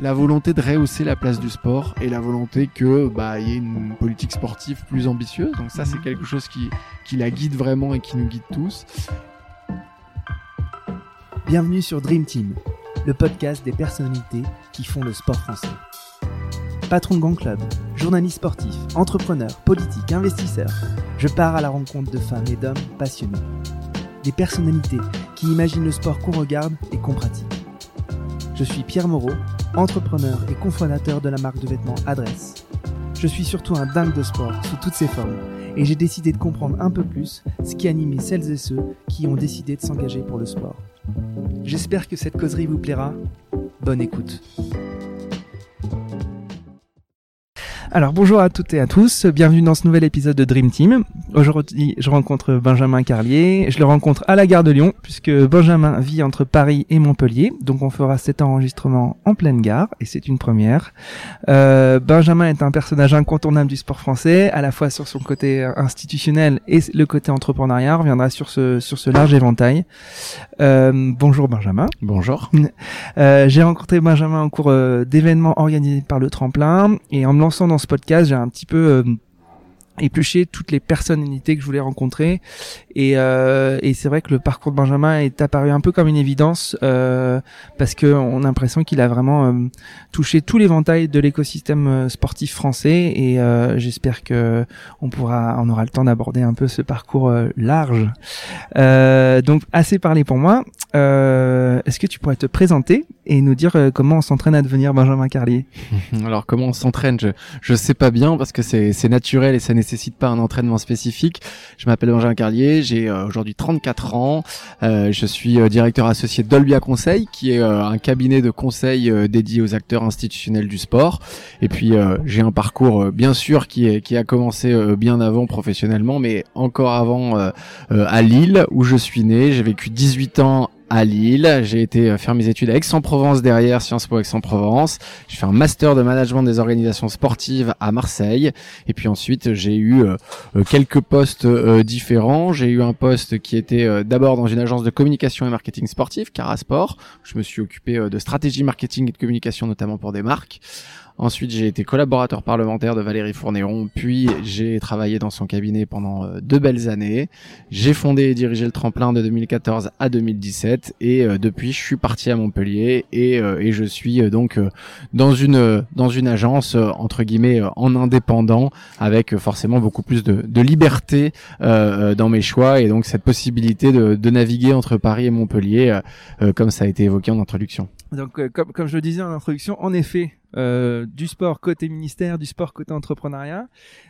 la volonté de rehausser la place du sport et la volonté que bah il y ait une politique sportive plus ambitieuse. Donc ça, c'est Mhm. quelque chose qui, qui la guide vraiment et qui nous guide tous. Bienvenue sur Dream Team, le podcast des personnalités qui font le sport français. Patron de Grand Club, journaliste sportif, entrepreneur, politique, investisseur, je pars à la rencontre de femmes et d'hommes passionnés. Des personnalités qui imaginent le sport qu'on regarde et qu'on pratique. Je suis Pierre Moreau, entrepreneur et cofondateur de la marque de vêtements Adresse. Je suis surtout un dingue de sport sous toutes ses formes et j'ai décidé de comprendre un peu plus ce qui animait celles et ceux qui ont décidé de s'engager pour le sport. J'espère que cette causerie vous plaira. Bonne écoute. Alors bonjour à toutes et à tous, bienvenue dans ce nouvel épisode de Dream Team. Aujourd'hui je rencontre Benjamin Carlier, je le rencontre à la gare de Lyon puisque Benjamin vit entre Paris et Montpellier, donc on fera cet enregistrement en pleine gare et c'est une première. Euh, Benjamin est un personnage incontournable du sport français, à la fois sur son côté institutionnel et le côté entrepreneuriat, on reviendra sur ce, sur ce large éventail. Euh, bonjour Benjamin. Bonjour. Euh, j'ai rencontré Benjamin au cours d'événements organisés par le tremplin et en me lançant dans ce podcast, j'ai un petit peu euh, épluché toutes les personnalités que je voulais rencontrer et, euh, et c'est vrai que le parcours de Benjamin est apparu un peu comme une évidence euh, parce que on a l'impression qu'il a vraiment euh, touché tout l'éventail de l'écosystème sportif français. Et j'espère que on pourra on aura le temps d'aborder un peu ce parcours large. Donc assez parlé pour moi. Est-ce que tu pourrais te présenter et nous dire comment on s'entraîne à devenir Benjamin Carlier? Alors comment on s'entraîne? Je, je sais pas bien parce que c'est c'est naturel et ça nécessite pas un entraînement spécifique. Je m'appelle Benjamin Carlier, j'ai euh, aujourd'hui 34 ans. Euh, je suis euh, directeur associé d'Olbia Conseil qui est un cabinet de conseil dédié aux acteurs institutionnels du sport. Et puis j'ai un parcours bien sûr qui, a commencé bien avant professionnellement mais encore avant à Lille où je suis né. J'ai vécu 18 ans à Lille. J'ai été euh, faire mes études à Aix-en-Provence derrière, Sciences Po Aix-en-Provence. J'ai fait un master de management des organisations sportives à Marseille. Et puis ensuite, j'ai eu euh, euh, quelques postes différents. J'ai eu un poste qui était d'abord dans une agence de communication et marketing sportif, Carasport. Je me suis occupé de stratégie marketing et de communication, notamment pour des marques. Ensuite, j'ai été collaborateur parlementaire de Valérie Fournéron, puis j'ai travaillé dans son cabinet pendant euh, deux belles années. J'ai fondé et dirigé le tremplin de 2014 à 2017 et euh, depuis je suis parti à Montpellier et, euh, et je suis donc dans une dans une agence entre guillemets en indépendant avec forcément beaucoup plus de, de liberté dans mes choix et donc cette possibilité de, de naviguer entre Paris et Montpellier comme ça a été évoqué en introduction. Donc, comme, comme je le disais en introduction, en effet, euh, du sport côté ministère, du sport côté entrepreneuriat,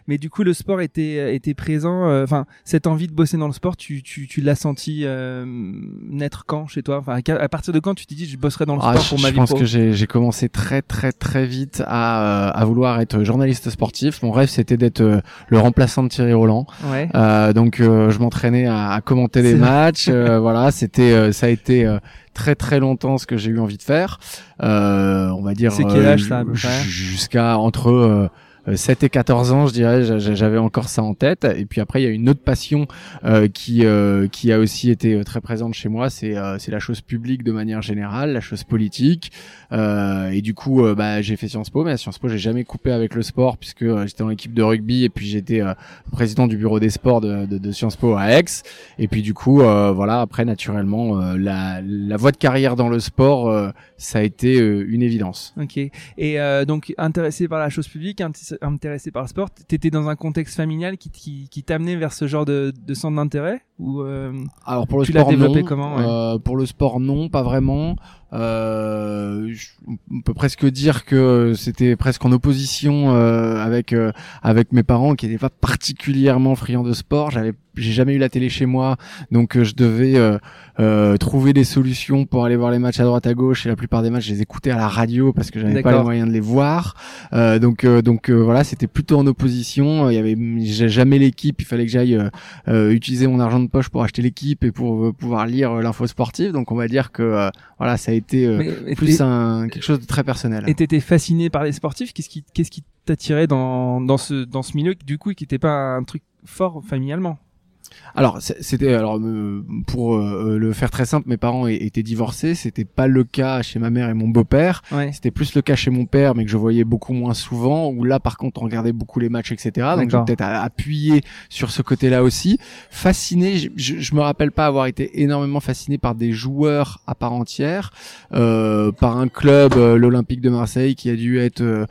mais du coup, le sport était, était présent. euh, Enfin, cette envie de bosser dans le sport, tu, tu, tu l'as senti euh, naître quand chez toi? Enfin, à, partir de quand tu t'es dit, je bosserai dans le Ah, sport je, pour ma je vie pense pro? que j'ai commencé très très très vite à, euh, à vouloir être journaliste sportif. Mon rêve c'était d'être le remplaçant de Thierry Roland. Ouais. Euh, donc euh, je m'entraînais à, à commenter vrai. matchs. euh, voilà, c'était euh, ça a été euh, très très longtemps ce que j'ai eu envie de faire. Euh, on va dire C'est quel âge, euh, ça, à peu ju- près? jusqu'à entre euh, euh, 7 et 14 ans, je dirais, j'a- j'a- j'avais encore ça en tête. Et puis après, il y a une autre passion euh, qui euh, qui a aussi été euh, très présente chez moi, c'est euh, c'est la chose publique de manière générale, la chose politique. Euh, et du coup, euh, bah, j'ai fait Sciences Po, mais à Sciences Po, j'ai jamais coupé avec le sport puisque euh, j'étais dans l'équipe de rugby et puis j'étais euh, président du bureau des sports de, de, de Sciences Po à Aix. Et puis du coup, euh, voilà, après naturellement, euh, la, la voie de carrière dans le sport, euh, ça a été euh, une évidence. Ok. Et euh, donc intéressé par la chose publique, intéressé par le sport, t'étais dans un contexte familial qui, qui, t'amenait vers ce genre de centre d'intérêt? Ou euh, Alors pour le Tu sport, développé non. comment, ouais Euh, Pour le sport, non, pas vraiment. Euh, je- on peut presque dire que c'était presque en opposition euh, avec euh, avec mes parents qui n'étaient pas particulièrement friands de sport. J'avais j'ai jamais eu la télé chez moi, donc euh, je devais euh, euh, trouver des solutions pour aller voir les matchs à droite à gauche. Et la plupart des matchs, je les écoutais à la radio parce que j'avais pas les moyens de les voir. Euh, donc euh, donc euh, voilà, c'était plutôt en opposition. Il y avait j'ai jamais l'équipe. Il fallait que j'aille utiliser mon argent de poche pour acheter l'équipe et pour euh, pouvoir lire euh, l'info sportive. Donc on va dire que euh, voilà, ça a été mais- plus un quelque chose de très personnel. Et t'étais fasciné par les sportifs? Qu'est-ce qui, qu'est-ce qui t'attirait dans, dans ce, dans ce milieu, du coup, qui n'était pas un truc fort familialement? Alors c'était alors euh, pour euh, le faire très simple, mes parents étaient divorcés. C'était pas le cas chez ma mère et mon beau-père. C'était plus le cas chez mon père, mais que je voyais beaucoup moins souvent. Où là, par contre, on regardait beaucoup les matchs, etc. Donc j'ai peut-être appuyé sur ce côté-là aussi. Fasciné, je, je, me rappelle pas avoir été énormément fasciné par des joueurs à part entière, euh, par un club, l'Olympique de Marseille, qui a dû être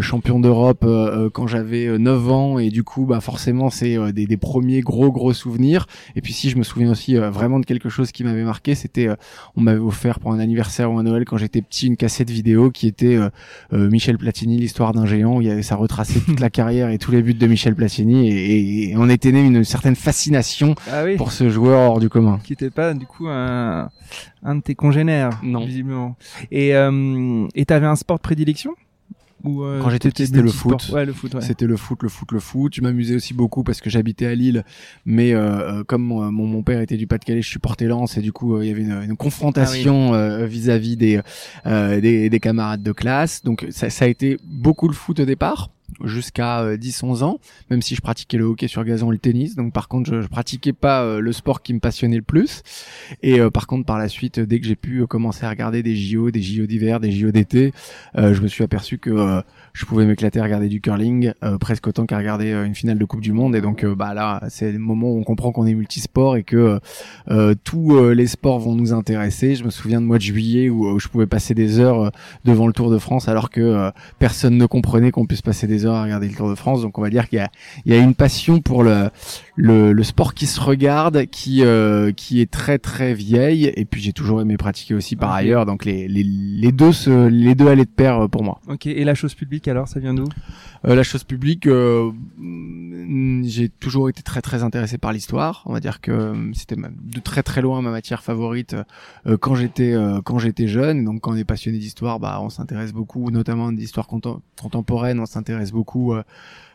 champion d'Europe quand j'avais 9 ans, et du coup, bah forcément, c'est des, des premiers gros gros souvenirs. Et puis si je me souviens aussi euh, vraiment de quelque chose qui m'avait marqué, c'était euh, on m'avait offert pour un anniversaire ou un Noël quand j'étais petit une cassette vidéo qui était euh, Michel Platini, l'histoire d'un géant. Où il y avait ça retracé toute la carrière et tous les buts de Michel Platini et, on était né une certaine fascination ah pour ce joueur hors du commun. Qui n'était pas du coup un, un de tes congénères, non. visiblement. Et euh, et t'avais un sport de prédilection? Euh, quand j'étais petit, c'était le foot. Ouais, le foot. C'était le foot, le foot, le foot. Je m'amusais aussi beaucoup parce que j'habitais à Lille, mais euh, euh comme mon, mon, père était du Pas-de-Calais, je suis porté lance et du coup il y avait une, une confrontation ah vis-à-vis des, des, des camarades de classe. Donc ça, ça a été beaucoup le foot au départ jusqu'à 10-11 ans, même si je pratiquais le hockey sur gazon et le tennis. Donc par contre, je, je pratiquais pas le sport qui me passionnait le plus. Et par contre, par la suite, dès que j'ai pu commencer à regarder des JO, des JO d'hiver, des JO d'été, je me suis aperçu que je pouvais m'éclater à regarder du curling euh, presque autant qu'à regarder euh, une finale de Coupe du Monde. Et donc, euh, bah là, c'est le moment où on comprend qu'on est multisport et que tous les sports vont nous intéresser. Je me souviens de mois de juillet où, je pouvais passer des heures devant le Tour de France alors que personne ne comprenait qu'on puisse passer des heures à regarder le Tour de France. Donc, on va dire qu'il y a, il y a une passion pour le, le, le sport qui se regarde, qui qui est très très vieille. Et puis, j'ai toujours aimé pratiquer aussi par ailleurs. Donc, les, les, les deux se, les deux allaient de pair pour moi. Ok. Et la chose publique alors ça vient d'où? Euh, La chose publique, euh, mm, j'ai toujours été très très intéressé par l'histoire. On va dire que euh, c'était de très très loin ma matière favorite quand j'étais quand j'étais jeune. Donc quand on est passionné d'histoire, bah on s'intéresse beaucoup, notamment d'histoire contemporaine. On s'intéresse beaucoup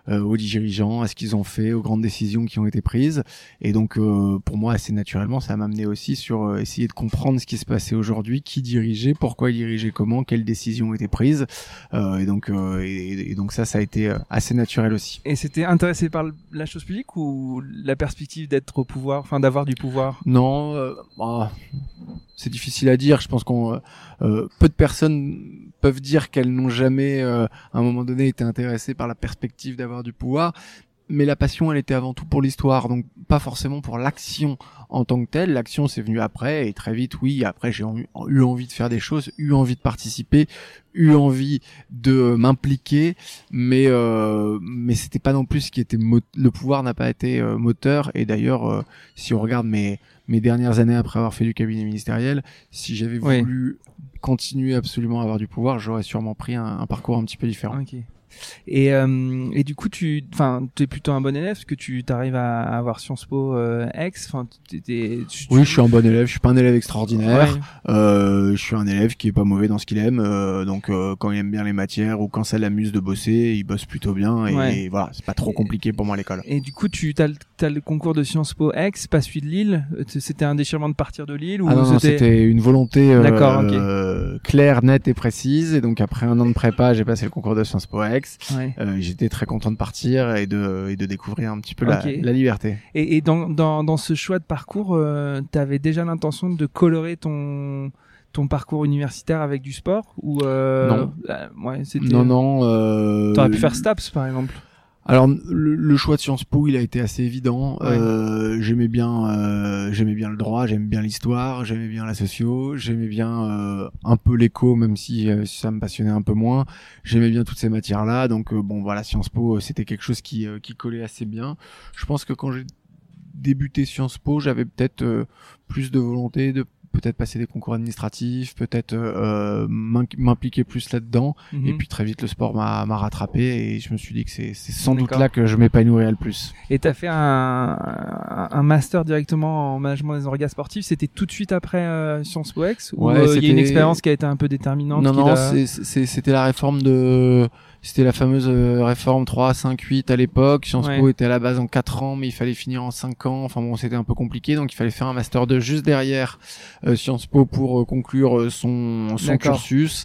euh, aux dirigeants, à ce qu'ils ont fait, aux grandes décisions qui ont été prises. Et donc, euh, pour moi, assez naturellement, ça m'a amené aussi sur euh, essayer de comprendre ce qui se passait aujourd'hui, qui dirigeait, pourquoi dirigeait, comment, quelles décisions étaient prises. et donc, et, donc ça, ça a été assez naturel aussi. Et c'était intéressé par la chose publique ou la perspective d'être au pouvoir, enfin d'avoir du pouvoir? Non, bah, c'est difficile à dire. Je pense qu'on peu de personnes peuvent dire qu'elles n'ont jamais, à un moment donné, été intéressées par la perspective d'avoir du pouvoir, mais la passion, elle était avant tout pour l'histoire, donc pas forcément pour l'action en tant que telle. L'action, c'est venu après, et très vite, oui, après, j'ai eu envie de faire des choses, eu envie de participer, eu envie de m'impliquer, mais euh, mais c'était pas non plus ce qui était le pouvoir n'a pas été euh, moteur. Et d'ailleurs, euh, si on regarde mes mes dernières années après avoir fait du cabinet ministériel, si j'avais voulu continuer absolument à avoir du pouvoir, j'aurais sûrement pris un, parcours un petit peu différent. Et, euh, et du coup, tu, enfin, es plutôt un bon élève parce que tu t'arrives à, avoir Sciences Po euh, X. Enfin, oui, je suis un bon élève. Je suis pas un élève extraordinaire. Euh, je suis un élève qui est pas mauvais dans ce qu'il aime. Euh, donc, euh, quand il aime bien les matières ou quand ça l'amuse de bosser, il bosse plutôt bien. Et, voilà, c'est pas trop compliqué pour moi à l'école. Et du coup, tu as, as, le concours de Sciences Po X, pas celui de Lille. C'était un déchirement de partir de Lille ou ah non, c'était une volonté euh, claire, nette et précise. Et donc, après un an de prépa, j'ai passé le concours de Sciences Po X. Euh, j'étais très content de partir et de, et de découvrir un petit peu la, la, liberté. Et, et dans, dans, dans, ce choix de parcours, euh, tu avais déjà l'intention de colorer ton ton parcours universitaire avec du sport ou euh, non ouais, non non euh, t'aurais pu faire STAPS par exemple alors le, choix de Sciences Po, il a été assez évident. Euh, j'aimais bien, euh, j'aimais bien le droit, j'aimais bien l'histoire, j'aimais bien la socio, j'aimais bien euh, un peu l'éco, même si ça me passionnait un peu moins. J'aimais bien toutes ces matières-là, donc bon voilà, Sciences Po, c'était quelque chose qui, qui collait assez bien. Je pense que quand j'ai débuté Sciences Po, j'avais peut-être plus de volonté de peut-être passer des concours administratifs, peut-être euh, m'impliquer plus là-dedans. Et mhm. puis très vite, le sport m'a rattrapé et je me suis dit que c'est sans doute là que je m'épanouirais le plus. Et tu as fait un, un, master directement en management des orgas sportifs. C'était tout de suite après euh, Sciences Po X ou euh, il y a une expérience qui a été un peu déterminante Non, non, c'était la réforme de c'était la fameuse euh, réforme 3, 5, 8 à l'époque. Sciences Po était à la base en 4 ans, mais il fallait finir en 5 ans. Enfin bon, c'était un peu compliqué, donc il fallait faire un master 2 juste derrière euh, Sciences Po pour euh, conclure son, son cursus.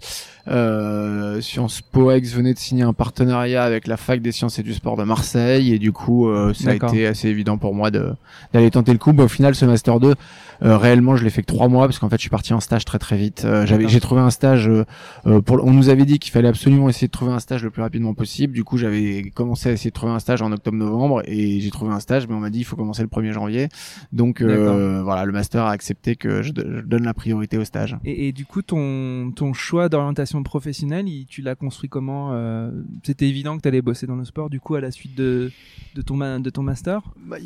Euh, Sciences Po venait de signer un partenariat avec la fac des sciences et du sport de Marseille et du coup euh, ça a été assez évident pour moi de d'aller tenter le coup. Bah, au final, ce master 2, euh, réellement, je l'ai fait que trois mois parce qu'en fait, je suis parti en stage très très vite. Euh, j'avais, j'ai trouvé un stage. euh, euh, pour, on nous avait dit qu'il fallait absolument essayer de trouver un stage le plus rapidement possible. Du coup, j'avais commencé à essayer de trouver un stage en octobre-novembre et j'ai trouvé un stage, mais on m'a dit il faut commencer le 1er janvier. Donc euh, voilà, le master a accepté que je, je donne la priorité au stage. Et, et du coup, ton, ton choix d'orientation professionnelle, il- tu l'as construit comment euh, C'était évident que tu allais bosser dans le sport, du coup, à la suite de, de, ton, de ton master? Bah,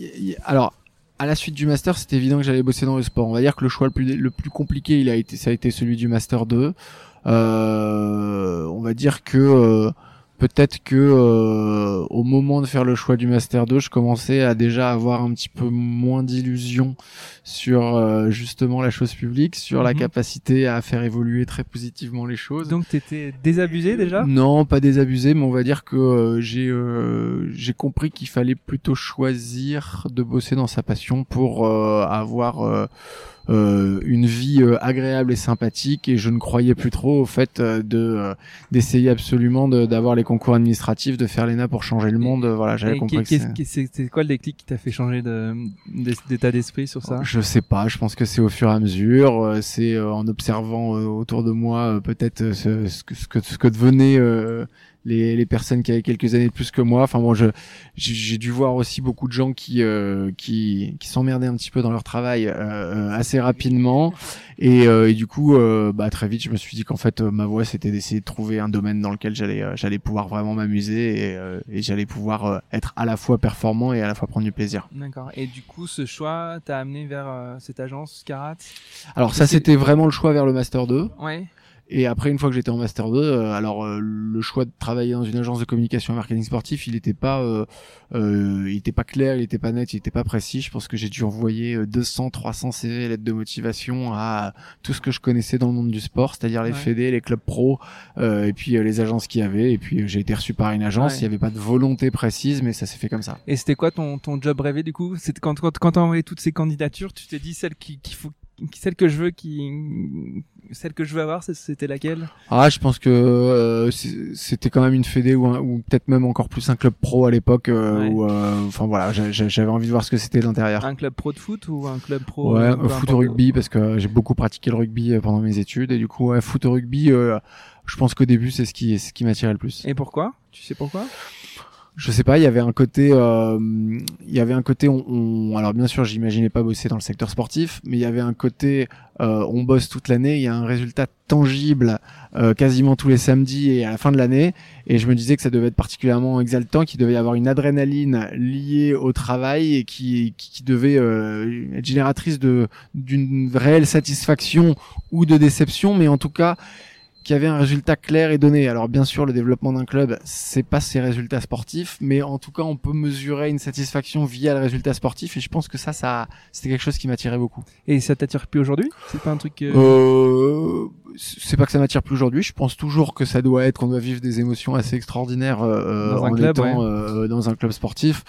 alors, à la suite du master, c'était évident que j'allais bosser dans le sport. On va dire que le choix le plus, le plus compliqué, il a été, ça a été celui du master 2. Euh, on va dire que euh, peut-être que euh, au moment de faire le choix du master 2, je commençais à déjà avoir un petit peu moins d'illusions sur euh, justement la chose publique, sur la Mhm. capacité à faire évoluer très positivement les choses. Donc, tu étais désabusé déjà? Non, pas désabusé, mais on va dire que euh, j'ai euh, j'ai compris qu'il fallait plutôt choisir de bosser dans sa passion pour euh, avoir euh, euh, une vie euh, agréable et sympathique. Et je ne croyais plus trop au fait euh, de euh, d'essayer absolument de- d'avoir les concours administratifs, de faire l'ENA pour changer le monde. Voilà, j'avais compris. c'est- quoi le déclic qui t'a fait changer de- d'état d'esprit sur ça? Je sais pas, je pense que c'est au fur et à mesure, euh, c'est euh, en observant euh, autour de moi euh, peut-être euh, ce, ce que, ce que euh, les, les personnes qui avaient quelques années de plus que moi. Enfin bon, je j'ai dû voir aussi beaucoup de gens qui euh, qui qui s'emmerdaient un petit peu dans leur travail euh, euh, assez rapidement et, euh, et du coup euh, bah très vite je me suis dit qu'en fait euh, ma voie c'était d'essayer de trouver un domaine dans lequel j'allais j'allais pouvoir vraiment m'amuser et, euh, et j'allais pouvoir être à la fois performant et à la fois prendre du plaisir. D'accord. Et du coup, ce choix t'a amené vers cette agence Carat Alors ça c'était vraiment le choix vers le master 2 Ouais. Et après, une fois que j'étais en master 2, euh, alors euh, le choix de travailler dans une agence de communication et marketing sportif, il n'était pas, euh, euh, il était pas clair, il était pas net, il était pas précis. Je pense que j'ai dû envoyer euh, 200, 300 CV, lettres de motivation à tout ce que je connaissais dans le monde du sport, c'est-à-dire les Ouais. fédés, les clubs pro, euh, et puis euh, les agences qu'il y avait. Et puis j'ai été reçu par une agence. Ouais. Il n'y avait pas de volonté précise, mais ça s'est fait comme ça. Et c'était quoi ton, ton job rêvé du coup? C'était quand, quand, quand t'as envoyé toutes ces candidatures, tu t'es dit celle qui, qu'il faut, qui- celle que je veux, qui, celle que je veux avoir, c'était laquelle? Ah, je pense que euh, c'était quand même une fédé ou, un- ou peut-être même encore plus un club pro à l'époque. euh, Ouais. euh, Enfin voilà, j'a- j'a- j'avais envie de voir ce que c'était de l'intérieur. Un club pro de foot ou un club pro Ouais, foot au rugby parce que j'ai beaucoup pratiqué le rugby pendant mes études et du coup ouais, foot au rugby, je pense qu'au début c'est ce qui c'est ce qui m'attirait le plus. Et pourquoi? Tu sais pourquoi? Je sais pas, il y avait un côté, euh, il y avait un côté, on, alors bien sûr j'imaginais pas bosser dans le secteur sportif, mais il y avait un côté, euh, on bosse toute l'année, il y a un résultat tangible euh, quasiment tous les samedis et à la fin de l'année, et je me disais que ça devait être particulièrement exaltant, qu'il devait y avoir une adrénaline liée au travail et qui qui, qui devait être génératrice de d'une réelle satisfaction ou de déception, mais en tout cas qui avait un résultat clair et donné. Alors bien sûr, le développement d'un club, c'est pas ses résultats sportifs, mais en tout cas, on peut mesurer une satisfaction via le résultat sportif, et je pense que ça, ça, c'était quelque chose qui m'attirait beaucoup. Et ça t'attire plus aujourd'hui? C'est pas un truc. euh, Euh, c'est pas que ça m'attire plus aujourd'hui. Je pense toujours que ça doit être qu'on doit vivre des émotions assez extraordinaires euh, Dans un en club, étant euh, dans un club sportif.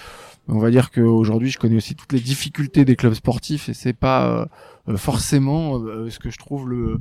On va dire qu'aujourd'hui, je connais aussi toutes les difficultés des clubs sportifs et c'est pas euh, euh, forcément euh, ce que je trouve le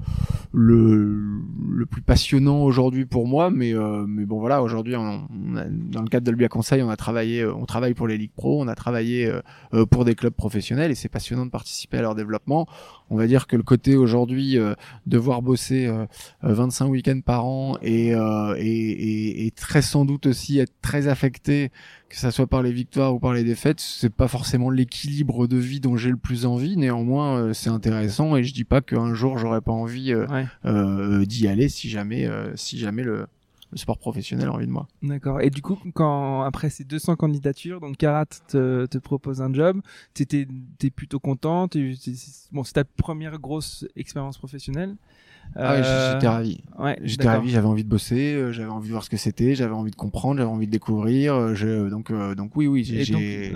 le, le plus passionnant aujourd'hui pour moi. Mais euh, mais bon voilà, aujourd'hui, on, on dans le cadre de l'Ubia Conseil, on a travaillé, euh, on travaille pour les ligues pro, on a travaillé euh, euh, pour des clubs professionnels et c'est passionnant de participer à leur développement. On va dire que le côté aujourd'hui euh, devoir bosser euh, euh, 25 week-ends par an et, euh, et, et, et très sans doute aussi être très affecté, que ça soit par les victoires ou par les défaites, c'est pas forcément l'équilibre de vie dont j'ai le plus envie. Néanmoins, euh, c'est intéressant et je dis pas qu'un jour j'aurais pas envie euh, Ouais, euh, d'y aller si jamais, euh, si jamais le, le sport professionnel a envie de moi. d'accord. Et du coup, quand après ces 200 candidatures, donc Carat te, te propose un job, t'étais t'es plutôt content. Bon, c'est ta première grosse expérience professionnelle. Ah j'étais ravi. Ouais, J'étais ravi, j'avais envie de bosser, j'avais envie de voir ce que c'était, j'avais envie de comprendre, j'avais envie de découvrir. je, donc, euh, donc oui, oui, j'étais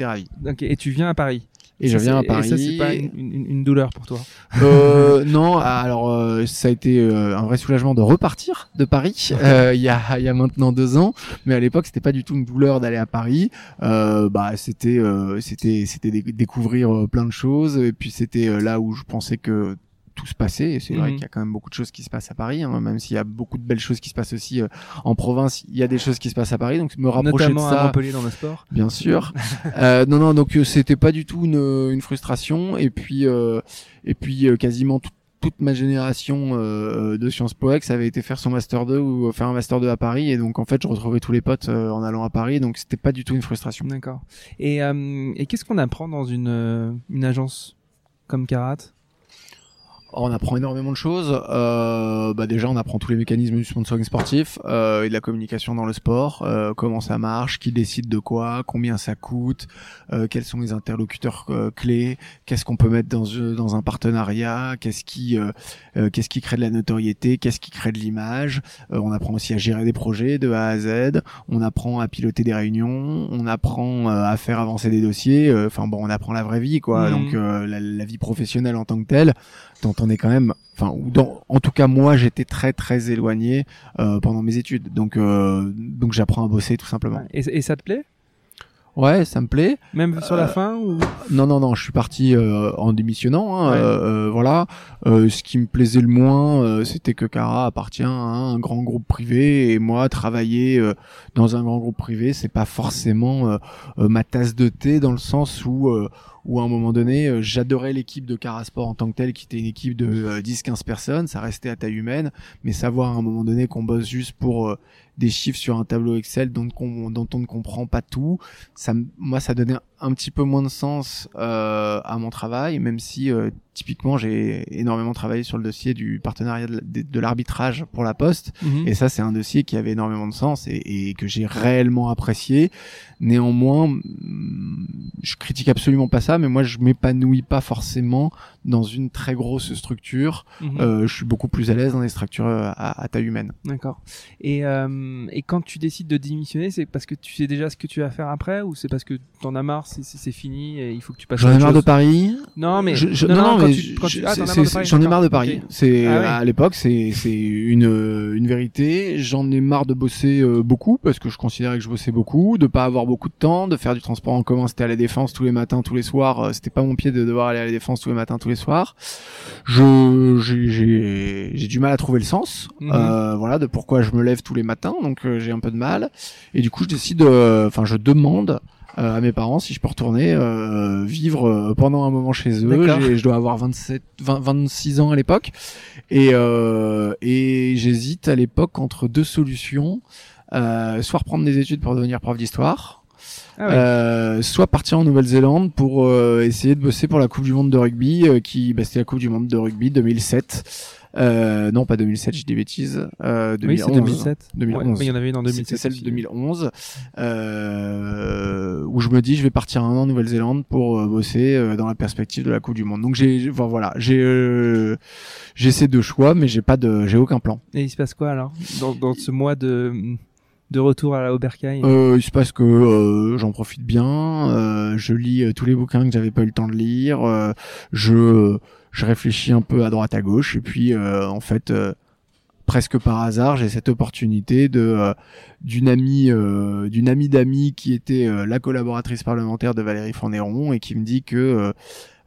ravi. Ok, et tu viens à Paris. Et Ça, je viens à Paris. Et ça, c'est pas une, une- une douleur pour toi? Euh, non, alors euh, ça a été euh, un vrai soulagement de repartir de Paris euh, il y a y a maintenant deux ans, mais à l'époque c'était pas du tout une douleur d'aller à Paris. Euh, bah c'était euh, c'était c'était dé- découvrir plein de choses et puis c'était là où je pensais que tout se passait. Et c'est vrai Mhm. qu'il y a quand même beaucoup de choses qui se passent à Paris, hein, même s'il y a beaucoup de belles choses qui se passent aussi euh, en province. Il y a des choses qui se passent à Paris, donc me rapprocher Notamment de ça. à Montpellier dans le sport. Bien sûr. euh, non, non, donc euh, c'était pas du tout une, une frustration. Et puis, euh, et puis euh, quasiment tout- toute ma génération euh, de Sciences Po Ex avait été faire son master 2 ou faire un master 2 à Paris. Et donc en fait, je retrouvais tous les potes euh, en allant à Paris. Donc c'était pas du tout une frustration. D'accord. Et, euh, et qu'est-ce qu'on apprend dans une, une agence comme Karat? On apprend énormément de choses. Euh, bah déjà, on apprend tous les mécanismes du sponsoring sportif euh, et de la communication dans le sport. Euh, comment ça marche, qui décide de quoi, combien ça coûte, euh, quels sont les interlocuteurs euh, clés, qu'est-ce qu'on peut mettre dans, dans un partenariat, qu'est-ce qui, euh, euh, qu'est-ce qui crée de la notoriété, qu'est-ce qui crée de l'image. Euh, on apprend aussi à gérer des projets de A à Z. On apprend à piloter des réunions. On apprend euh, à faire avancer des dossiers. Euh, Enfin bon, on apprend la vraie vie, quoi. Mhm. Donc euh, la, la vie professionnelle en tant que telle est quand même, enfin, en tout cas moi j'étais très très éloigné euh, pendant mes études, donc euh, donc j'apprends à bosser tout simplement. et, et ça te plaît? Ouais, ça me plaît. Même sur la Euh, fin ou... Non non non, je suis parti euh, en démissionnant, hein, Ouais. euh, euh, voilà. Euh, ce qui me plaisait le moins, euh, c'était que Cara appartient à un grand groupe privé et moi travailler euh, dans un grand groupe privé, c'est pas forcément euh, euh, ma tasse de thé dans le sens où euh, où à un moment donné, euh, j'adorais l'équipe de Carasport en tant que telle, qui était une équipe de euh, 10-15 personnes, ça restait à taille humaine, mais savoir à un moment donné qu'on bosse juste pour euh, des chiffres sur un tableau Excel dont, on- ne comprend pas tout, ça, moi, ça donnait un petit peu moins de sens euh, à mon travail, même si euh, typiquement j'ai énormément travaillé sur le dossier du partenariat de, l'arbitrage pour la Poste, Mhm. et ça, c'est un dossier qui avait énormément de sens et, et que j'ai réellement apprécié. Néanmoins, mm, je critique absolument pas ça, mais moi, je m'épanouis pas forcément dans une très grosse structure. Mhm. Euh, je suis beaucoup plus à l'aise dans des structures à, à taille humaine. D'accord. Et, et quand tu décides de démissionner, c'est parce que tu sais déjà ce que tu vas faire après ou c'est parce que t'en as marre, c'est- c'est c'est fini et il faut que tu passes J'en ai marre de Paris. Non, mais Je- je- non, non, mais. Ah, c'est- c'est- j'en ai marre de Paris. C'est Ah ouais. à l'époque, c'est c'est une euh, une vérité. J'en ai marre de bosser euh, beaucoup parce que je considérais que je bossais beaucoup, de pas avoir beaucoup de temps, de faire du transport en commun. C'était à la défense tous les matins, tous les soirs. euh, C'était pas mon pied de devoir aller à la défense tous les matins, tous les soirs. Je j'ai j'ai du mal à trouver le sens. Mhm. euh, voilà de pourquoi je me lève tous les matins. Donc euh, j'ai un peu de mal. Et du coup, je décide. euh, Enfin, je demande à mes parents si je peux retourner euh, vivre euh, pendant un moment chez eux. Je dois avoir 27, 20, 26 ans à l'époque. Et, euh, et j'hésite à l'époque entre deux solutions. Euh, soit reprendre des études pour devenir prof d'histoire, Ah ouais. euh, soit partir en Nouvelle-Zélande pour euh, essayer de bosser pour la Coupe du Monde de rugby, euh, qui bah, c'était la Coupe du Monde de rugby 2007. Euh, non, pas 2007, je dis des bêtises. Euh, oui, c'est 2011. 2007. 2011. Ouais, oui, il y en avait une en 2007. C'était celle de aussi. 2011, euh, où je me dis je vais partir un an en Nouvelle-Zélande pour euh, bosser euh, dans la perspective de la Coupe du Monde. Donc j'ai, enfin, voilà, j'ai, euh, j'ai ces deux choix, mais j'ai pas de, j'ai aucun plan. Et il se passe quoi alors? Dans, dans ce mois de, de retour à la Obercaille Euh, il se passe que euh, j'en profite bien, euh, je lis tous les bouquins que j'avais pas eu le temps de lire, euh, je, je réfléchis un peu à droite à gauche, et puis euh, en fait. euh, presque par hasard, j'ai cette opportunité euh, d'une amie euh, d'une amie d'amis qui était la collaboratrice parlementaire de Valérie Fournéron et qui me dit que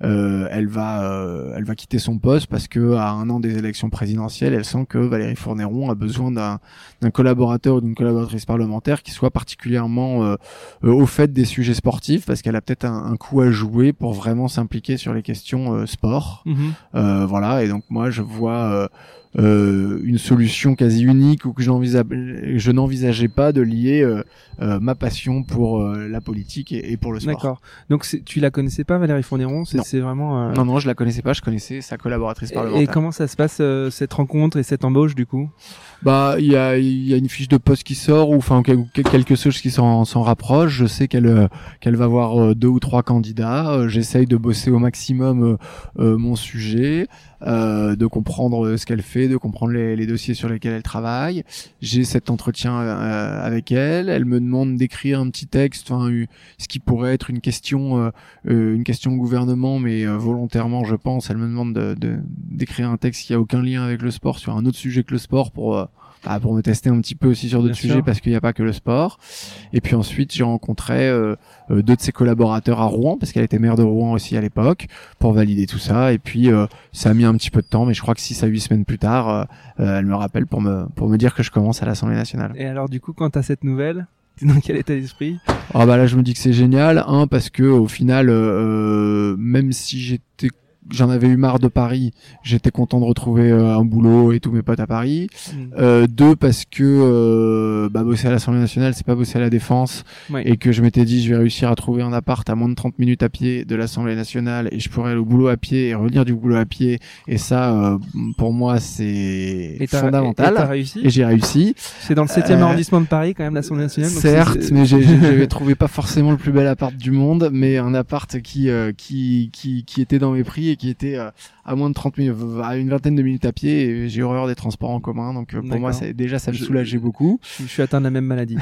euh, elle va euh, elle va quitter son poste parce que à un an des élections présidentielles, elle sent que Valérie Fournéron a besoin d'un d'un collaborateur ou d'une collaboratrice parlementaire qui soit particulièrement euh, euh, au fait des sujets sportifs parce qu'elle a peut-être un, un coup à jouer pour vraiment s'impliquer sur les questions euh, sport. Mhm. Euh, voilà, et donc moi je vois euh, une solution quasi unique ou que je n'envisage- je n'envisageais pas de lier euh, euh, ma passion pour euh, la politique et, et pour le sport. D'accord. Donc tu la connaissais pas Valérie Fournéron C'est vraiment. euh, Non, non, je la connaissais pas, je connaissais sa collaboratrice Et, parlementaire. et comment ça se passe euh, cette rencontre et cette embauche du coup? Bah, il y a, y a une fiche de poste qui sort, ou enfin quel- quel- quelque chose qui s'en s'en rapproche. Je sais qu'elle qu'elle va voir deux ou trois candidats. J'essaye de bosser au maximum mon sujet, euh, de comprendre ce qu'elle fait, de comprendre les, les dossiers sur lesquels elle travaille. J'ai cet entretien euh, avec elle. Elle me demande d'écrire un petit texte, enfin ce qui pourrait être une question, euh, euh, une question au gouvernement, mais euh, volontairement, je pense. Elle me demande de- de- d'écrire un texte qui a aucun lien avec le sport sur un autre sujet que le sport pour euh, bah, pour me tester un petit peu aussi sur d'autres sujets parce qu'il n'y a pas que le sport. Et puis ensuite, j'ai rencontré euh, euh, deux de ses collaborateurs à Rouen parce qu'elle était maire de Rouen aussi à l'époque pour valider tout ça. Et puis euh, ça a mis un petit peu de temps, mais je crois que six à huit semaines plus tard, elle me rappelle pour me pour me dire que je commence à l'Assemblée nationale. Et alors du coup, quand as cette nouvelle, dans quel état d'esprit? Ah bah là je me dis que c'est génial, hein, parce que au final, même si j'étais j'en avais eu marre de Paris. J'étais content de retrouver euh, un boulot et tous mes potes à Paris. Mm. Euh, deux parce que euh, bah, bosser à l'Assemblée nationale, c'est pas bosser à la défense, et que je m'étais dit je vais réussir à trouver un appart à moins de 30 minutes à pied de l'Assemblée nationale et je pourrais aller au boulot à pied et revenir du boulot à pied. Et ça, euh, pour moi, c'est fondamental. Et, réussi et j'ai réussi. C'est dans le 7e arrondissement de Paris quand même l'Assemblée nationale. certes, mais j'avais trouvé pas forcément le plus bel appart du monde, mais un appart qui qui qui, qui était dans mes prix qui était euh, à moins de 30 minutes, à une vingtaine de minutes à pied. Et j'ai horreur des transports en commun, donc euh, pour moi, déjà ça me soulageait beaucoup. Je, suis atteint de la même maladie.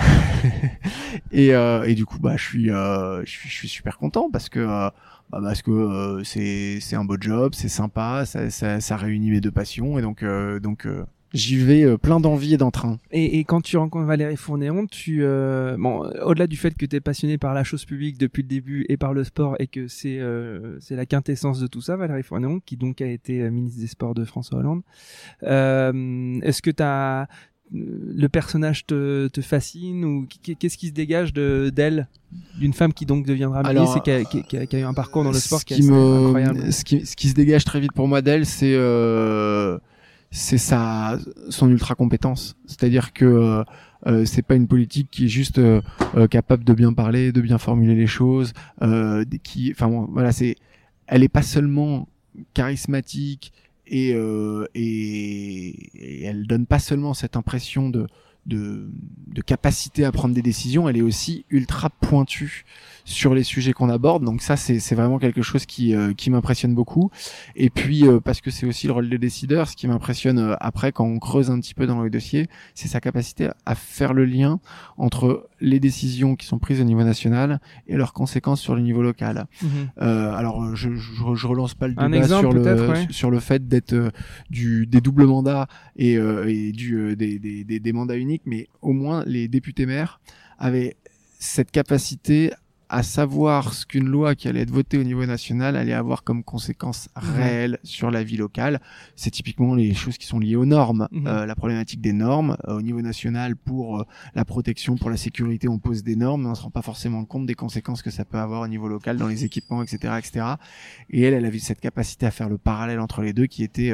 et, euh, et du coup, bah, je suis, je suis, je suis super content parce que. Bah parce que c'est c'est un beau job, c'est sympa, ça, ça, ça réunit mes deux passions et donc donc j'y vais euh, plein d'envie et d'entrain. Et, et, quand tu rencontres Valérie Fournéon, tu euh, bon, au-delà du fait que tu es passionné par la chose publique depuis le début et par le sport et que c'est euh, c'est la quintessence de tout ça, Valérie Fournéon, qui donc a été euh, ministre des Sports de François Hollande. Euh, Est-ce que tu as le personnage te, te fascine ou qu'est-ce qui se dégage de d'elle d'une femme qui donc deviendra ministre et qui a, qui, a, qui a, eu un parcours dans le sport qui, est incroyable. Ce qui, ce qui se dégage très vite pour moi d'elle, c'est euh, c'est sa son ultra compétence. C'est-à-dire que euh, euh, c'est pas une politique qui est juste euh, capable de bien parler, de bien formuler les choses, qui, enfin voilà, c'est, elle est pas seulement charismatique et, et, et elle donne pas seulement cette impression de de, de capacité à prendre des décisions, elle est aussi ultra pointue sur les sujets qu'on aborde. Donc ça, c'est vraiment quelque chose qui, euh, qui m'impressionne beaucoup. Et puis, euh, parce que c'est aussi le rôle des décideurs, ce qui m'impressionne euh, après quand on creuse un petit peu dans le dossier, c'est sa capacité à faire le lien entre les décisions qui sont prises au niveau national et leurs conséquences sur le niveau local. Mhm. alors, je, je, je, relance pas le débat sur, le, sur le fait d'être du des doubles mandats et, et du, des, des, des, des mandats uniques, mais au moins les députés maires avaient cette capacité à savoir ce qu'une loi qui allait être votée au niveau national allait avoir comme conséquence réelle sur la vie locale. C'est typiquement les choses qui sont liées aux normes, mhm. euh, la problématique des normes. Euh, au niveau national, pour euh, la protection, pour la sécurité, on pose des normes, mais on se rend pas forcément compte des conséquences que ça peut avoir au niveau local dans les équipements, etc., etc. Et elle, elle avait cette capacité à faire le parallèle entre les deux qui était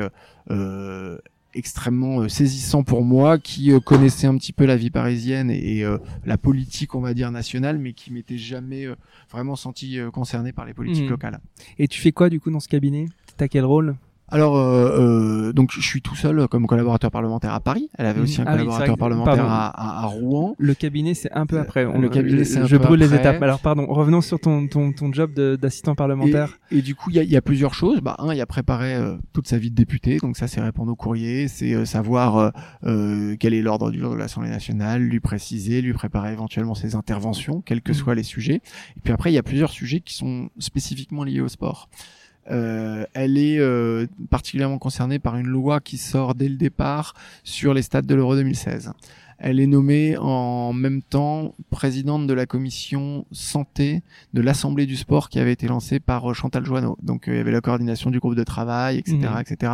extrêmement euh, saisissant pour moi, qui euh, connaissait un petit peu la vie parisienne et, euh, la politique, on va dire nationale, mais qui m'était jamais vraiment senti concerné par les politiques mmh. locales. Et tu fais quoi du coup dans ce cabinet? T'as quel rôle? Alors, euh, euh, donc je suis tout seul comme collaborateur parlementaire à Paris. Elle avait aussi un ah collaborateur parlementaire à, à, Rouen. Le cabinet, c'est un peu euh, après. le cabinet, c'est Je brûle les étapes. Alors, pardon. Revenons sur ton ton, ton job d'assistant parlementaire. Et, du coup, il y a, y a, plusieurs choses. Bah, un, il y a préparé euh, toute sa vie de député. Donc ça, c'est répondre aux courriers, c'est euh, savoir quel est l'ordre du jour de l'Assemblée nationale, lui préciser, lui préparer éventuellement ses interventions, quels que mmh. soient les sujets. Et puis après, il y a plusieurs sujets qui sont spécifiquement liés au sport. Euh, elle est euh, particulièrement concernée par une loi qui sort dès le départ sur les stades de l'Euro 2016. Elle est nommée en même temps présidente de la commission santé de l'Assemblée du sport qui avait été lancée par euh, Chantal Joanneau. Donc il y avait la coordination du groupe de travail, etc., mmh. etc.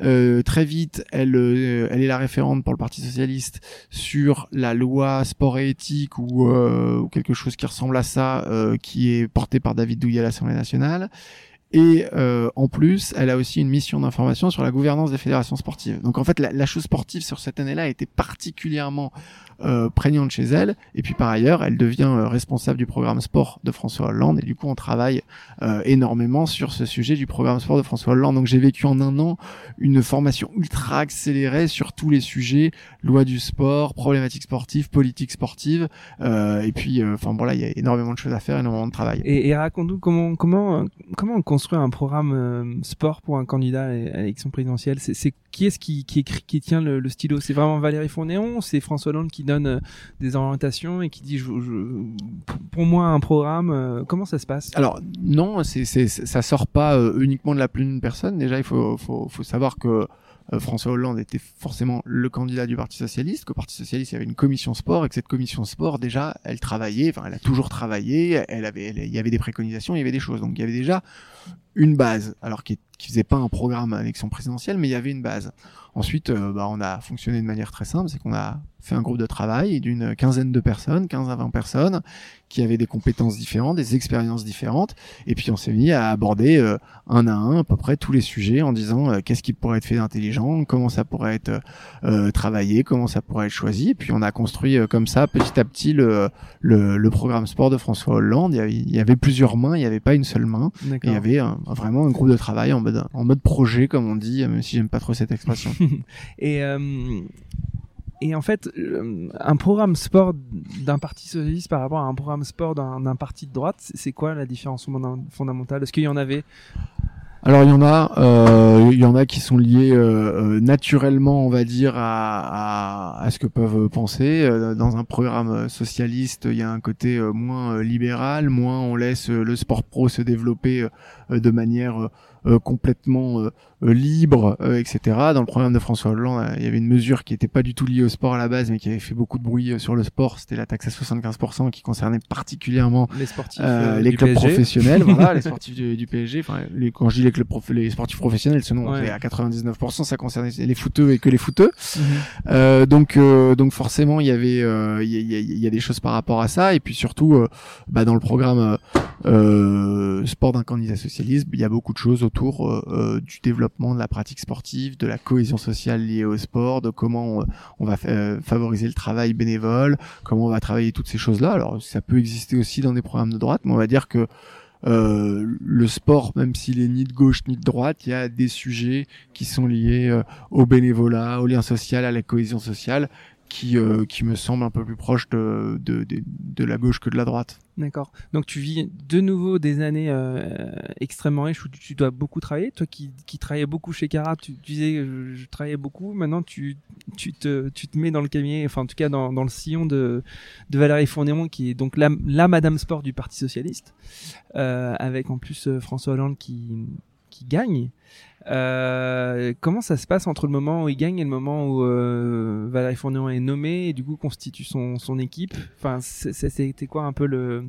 Euh, très vite, elle, elle est la référente pour le Parti socialiste sur la loi sport et éthique ou, ou quelque chose qui ressemble à ça, qui est portée par David Douillet à l'Assemblée nationale. Et euh, en plus, elle a aussi une mission d'information sur la gouvernance des fédérations sportives. Donc en fait, la, la chose sportive sur cette année-là a été particulièrement euh, prégnante chez elle. Et puis par ailleurs, elle devient euh, responsable du programme sport de François Hollande. Et du coup, on travaille euh, énormément sur ce sujet du programme sport de François Hollande. Donc j'ai vécu en un an une formation ultra accélérée sur tous les sujets loi du sport, problématiques sportives, politique sportive. et puis, enfin voilà, il y a énormément de choses à faire, énormément de travail. Et, et raconte-nous comment comment comment on construire un programme euh, sport pour un candidat à l'élection présidentielle C'est qui est-ce qui, tient le, stylo? C'est vraiment Valérie Fournéon C'est François Hollande qui donne euh, des orientations et qui dit pour moi un programme euh, Comment ça se passe? Alors non, c'est, ça sort pas uniquement de la plume d'une personne. Déjà, il faut, savoir que François Hollande était forcément le candidat du Parti Socialiste, qu'au Parti Socialiste il y avait une commission sport et que cette commission sport déjà elle travaillait, enfin elle a toujours travaillé, elle avait, il y avait des préconisations, il y avait des choses, donc il y avait déjà une base, alors qui, qui faisait pas un programme à l'élection présidentielle, mais il y avait une base. Ensuite, euh, bah, on a fonctionné de manière très simple, c'est qu'on a fait un groupe de travail d'une quinzaine de personnes, 15 à 20 personnes, qui avaient des compétences différentes, des expériences différentes, et puis on s'est mis à aborder euh, un à un à peu près tous les sujets en disant euh, qu'est-ce qui pourrait être fait d'intelligent, comment ça pourrait être travaillé, comment ça pourrait être choisi, et puis on a construit comme ça petit à petit le, le, programme sport de François Hollande. Il y, avait, plusieurs mains, il n'y avait pas une seule main, il y avait vraiment un groupe de travail en mode, en mode projet, comme on dit, même si j'aime pas trop cette expression. et et en fait, euh, un programme sport d'un parti socialiste par rapport à un programme sport d'un parti de droite, c'est quoi la différence fondamentale? Est-ce qu'il y en avait? Alors il y en a, euh, il y en a qui sont liés euh, naturellement, on va dire, à, à, ce que peuvent penser. Dans un programme socialiste, il y a un côté moins libéral, moins on laisse le sport pro se développer de manière complètement euh, libre, euh, etc. Dans le programme de François Hollande, il y avait une mesure qui n'était pas du tout liée au sport à la base, mais qui avait fait beaucoup de bruit euh, sur le sport. C'était la taxe à 75% qui concernait particulièrement les sportifs, les clubs professionnels, voilà, les sportifs du, PSG. Enfin, les, quand je dis les clubs, les sportifs professionnels, ce nom à 99%, ça concernait les footeux et que les footeux. Mhm. donc, donc forcément, il y avait, il y, a, y, a, des choses par rapport à ça, et puis surtout, bah, dans le programme sport d'un candidat socialiste, il y a beaucoup de choses autour du développement de la pratique sportive, de la cohésion sociale liée au sport, de comment on, va euh, favoriser le travail bénévole, comment on va travailler toutes ces choses-là. Alors ça peut exister aussi dans des programmes de droite, mais on va dire que euh, le sport, même s'il est ni de gauche ni de droite, il y a des sujets qui sont liés euh, au bénévolat, au lien social, à la cohésion sociale, qui, euh, qui me semble un peu plus proche de, de, la gauche que de la droite. D'accord. Donc tu vis de nouveau des années euh, extrêmement riches où tu, dois beaucoup travailler. Toi qui, qui travaillais beaucoup chez Cara, tu, disais je, je, travaillais beaucoup. Maintenant tu, tu, te, tu te mets dans le cabinet, enfin en tout cas dans, dans le sillon de, de Valérie Fournémont qui est donc la, la Madame Sport du Parti Socialiste, euh, avec en plus François Hollande qui, qui gagne. Euh, comment ça se passe entre le moment où il gagne et le moment où euh, Valérie Fournier est nommé et du coup constitue son, son équipe? Enfin, c'était quoi un peu le,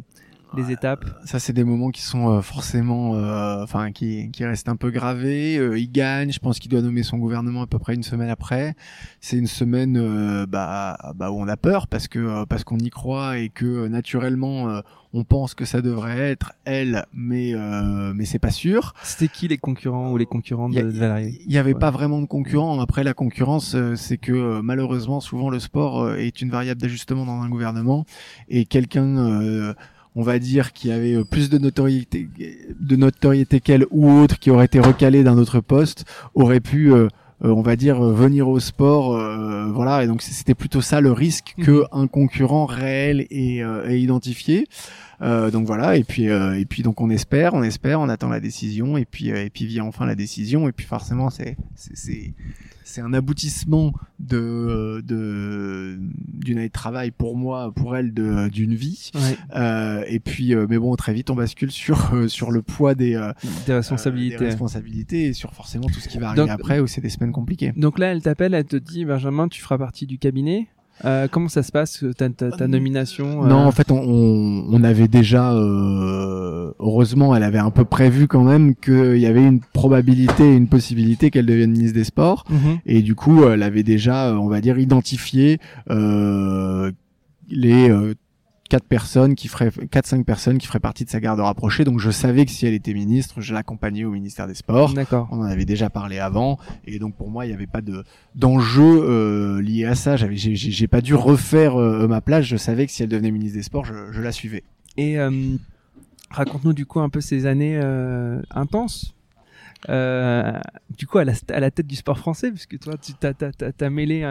les étapes Ça, c'est des moments qui sont euh, forcément, euh, enfin, qui, qui restent un peu gravés. il gagne, je pense qu'il doit nommer son gouvernement à peu près une semaine après. C'est une semaine bah, bah, où on a peur parce que parce qu'on y croit et que naturellement on pense que ça devrait être elle, mais euh, mais c'est pas sûr. C'était qui les concurrents ou les concurrentes de, Valérie Il y avait pas vraiment de concurrents. Après la concurrence, euh, c'est que euh, malheureusement souvent le sport euh, est une variable d'ajustement dans un gouvernement et quelqu'un on va dire qui avait plus de notoriété de notoriété qu'elle ou autre qui aurait été recalé d'un autre poste aurait pu on va dire venir au sport voilà et donc c'était plutôt ça le risque mhm. que un concurrent réel et, et identifié euh, donc voilà, et puis euh, et puis donc on espère, on espère, on attend la décision, et puis euh, et puis vient enfin la décision, et puis forcément c'est c'est c'est un aboutissement de de d'une année de travail pour moi, pour elle de d'une vie. Euh, et puis mais bon très vite on bascule sur sur le poids des des responsabilités, des responsabilités et sur forcément tout ce qui va arriver après où c'est des semaines compliquées. Donc là elle t'appelle, elle te dit Benjamin tu feras partie du cabinet? Euh, comment ça se passe ta, ta, ta nomination euh Non, en fait, on, on avait déjà, euh, heureusement, elle avait un peu prévu quand même qu'il y avait une probabilité, une possibilité qu'elle devienne ministre des Sports, mhm. et du coup, elle avait déjà, on va dire, identifié les quatre personnes qui feraient quatre cinq personnes qui feraient partie de sa garde rapprochée. Donc je savais que si elle était ministre je l'accompagnais au ministère des sports. D'accord. On en avait déjà parlé avant. Et donc pour moi il n'y avait pas de d'enjeu euh, lié à ça. J'avais j'ai pas dû refaire euh, ma place. Je savais que si elle devenait ministre des sports je, je la suivais. Et euh, raconte-nous du coup un peu ces années intenses. Du coup à la, à la tête du sport français, puisque toi, tu t'as, t'as, t'as, mêlé.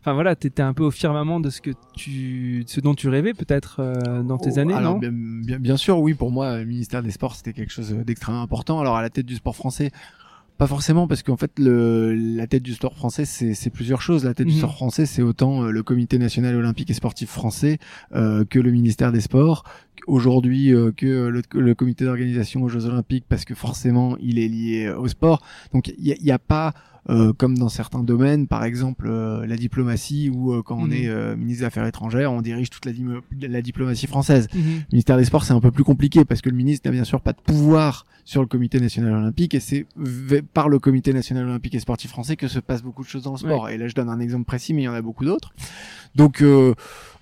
Enfin voilà, t'étais un peu au firmament de ce que tu, ce dont tu rêvais peut-être euh, dans tes oh, années, alors, non bien, bien, bien, sûr, oui, pour moi, le ministère des Sports, c'était quelque chose d'extrêmement important. Alors à la tête du sport français, pas forcément, parce qu'en fait, le, la tête du sport français, c'est plusieurs choses. La tête mmh. du mhm. sport français, c'est autant euh, le Comité national olympique et sportif français euh, que le ministère des Sports, aujourd'hui euh, que le, le comité d'organisation aux Jeux olympiques, parce que forcément, il est lié au sport. Donc, il n'y a, a, pas euh, comme dans certains domaines, par exemple euh, la diplomatie, ou euh, quand on mhm. est ministre des Affaires étrangères, on dirige toute la, la diplomatie française. Mhm. Le ministère des Sports, c'est un peu plus compliqué parce que le ministre n'a bien sûr pas de pouvoir sur le Comité national olympique et c'est par le Comité national olympique et sportif français que se passe beaucoup de choses dans le sport. Et là, je donne un exemple précis, mais il y en a beaucoup d'autres. Donc,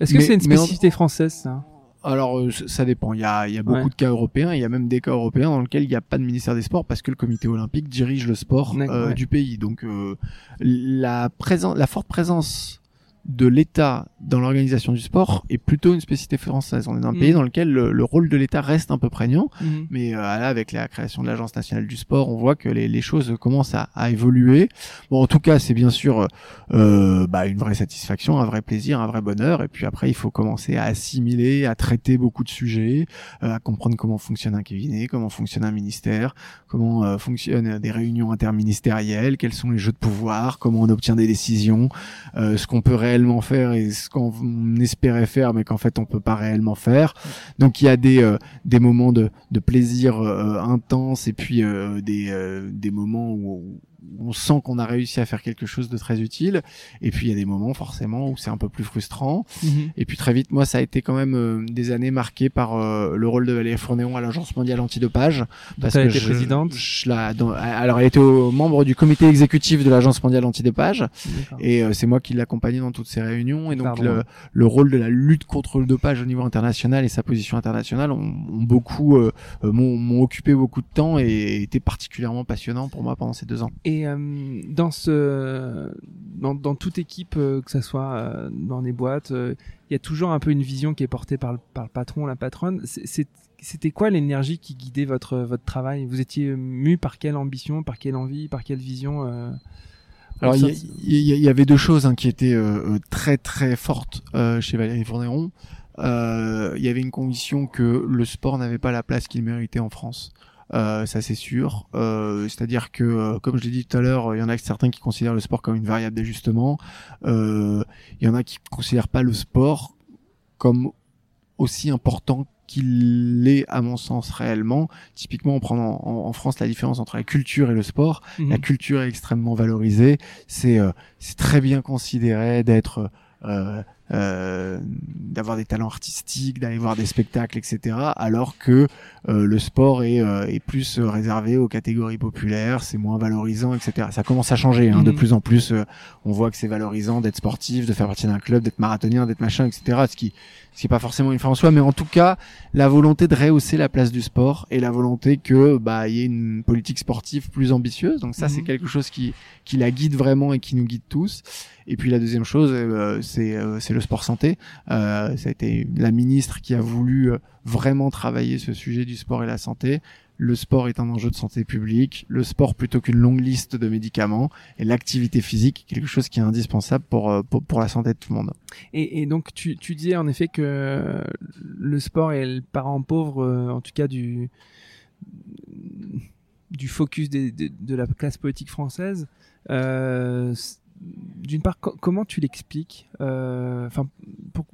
est-ce que c'est une spécificité française ça? Alors euh, ça dépend. Il y a, il y a beaucoup de cas européens. Il y a même des cas européens dans lesquels il n'y a pas de ministère des Sports parce que le Comité olympique dirige le sport euh, du pays. Donc euh, la présence, la forte présence de l'État dans l'organisation du sport est plutôt une spécificité française. On est dans un pays mm. dans lequel le, rôle de l'État reste un peu prégnant, mm. mais euh, là, avec la création de l'Agence nationale du sport, on voit que les, les choses commencent à, à, évoluer. Bon, en tout cas, c'est bien sûr euh, bah, une vraie satisfaction, un vrai plaisir, un vrai bonheur. Et puis après, il faut commencer à assimiler, à traiter beaucoup de sujets, euh, à comprendre comment fonctionne un cabinet, comment fonctionne un ministère, comment euh, fonctionnent des réunions interministérielles, quels sont les jeux de pouvoir, comment on obtient des décisions, euh, ce qu'on peut réellement faire et ce qu'on espérait faire mais qu'en fait on peut pas réellement faire. Donc il y a des euh, des moments de, de plaisir euh, intense et puis euh, des des moments où, on sent qu'on a réussi à faire quelque chose de très utile. Et puis il y a des moments forcément où c'est un peu plus frustrant. Mhm. Et puis très vite, moi, ça a été quand même euh, des années marquées par euh, le rôle de Valérie Fournéon à l'Agence mondiale antidopage. Parce que été présidente. Je, alors elle était au, membre du comité exécutif de l'Agence mondiale antidopage. Et euh, c'est moi qui l'accompagnais dans toutes ces réunions. Et donc le, le, rôle de la lutte contre le dopage au niveau international et sa position internationale ont, beaucoup m'ont occupé beaucoup de temps et été particulièrement passionnant pour moi pendant ces deux ans. Et euh, dans ce, dans, dans, toute équipe, euh, que ce soit euh, dans des boîtes, il y a toujours un peu une vision qui est portée par le, par le patron, la patronne. C'était quoi l'énergie qui guidait votre, votre travail? Vous étiez mu par quelle ambition, par quelle envie, par quelle vision alors il y, y, avait deux choses hein, qui étaient très très fortes chez Valérie Fournéron. Il y avait une conviction que le sport n'avait pas la place qu'il méritait en France. Euh, ça c'est sûr. Euh, C'est-à-dire que, euh, comme je l'ai dit tout à l'heure, il y en a certains qui considèrent le sport comme une variable d'ajustement. Euh, il y en a qui considèrent pas le sport comme aussi important qu'il l'est à mon sens réellement. Typiquement, on prend en, France la différence entre la culture et le sport. Mhm. La culture est extrêmement valorisée. C'est euh, c'est très bien considéré d'être euh, euh, d'avoir des talents artistiques, d'aller voir des spectacles, etc. Alors que euh, le sport est, euh, est plus réservé aux catégories populaires, c'est moins valorisant, etc. Ça commence à changer. Hein, De mhm. plus en plus, on voit que c'est valorisant d'être sportif, de faire partie d'un club, d'être marathonien, d'être machin, etc. Ce qui ce qui est pas forcément une fin en soi, mais en tout cas la volonté de rehausser la place du sport et la volonté que bah il y ait une politique sportive plus ambitieuse. Donc ça c'est mhm. quelque chose qui qui la guide vraiment et qui nous guide tous. Et puis la deuxième chose c'est c'est le sport santé. Euh, ça a été la ministre qui a voulu euh, vraiment travailler ce sujet du sport et la santé. Le sport est un enjeu de santé publique, le sport plutôt qu'une longue liste de médicaments, et l'activité physique, quelque chose qui est indispensable pour, euh, la santé de tout le monde. Et, donc tu, disais en effet que le sport est le parent pauvre, en tout cas du, focus de la classe politique française. Euh, d'une part, comment tu l'expliques euh, Enfin,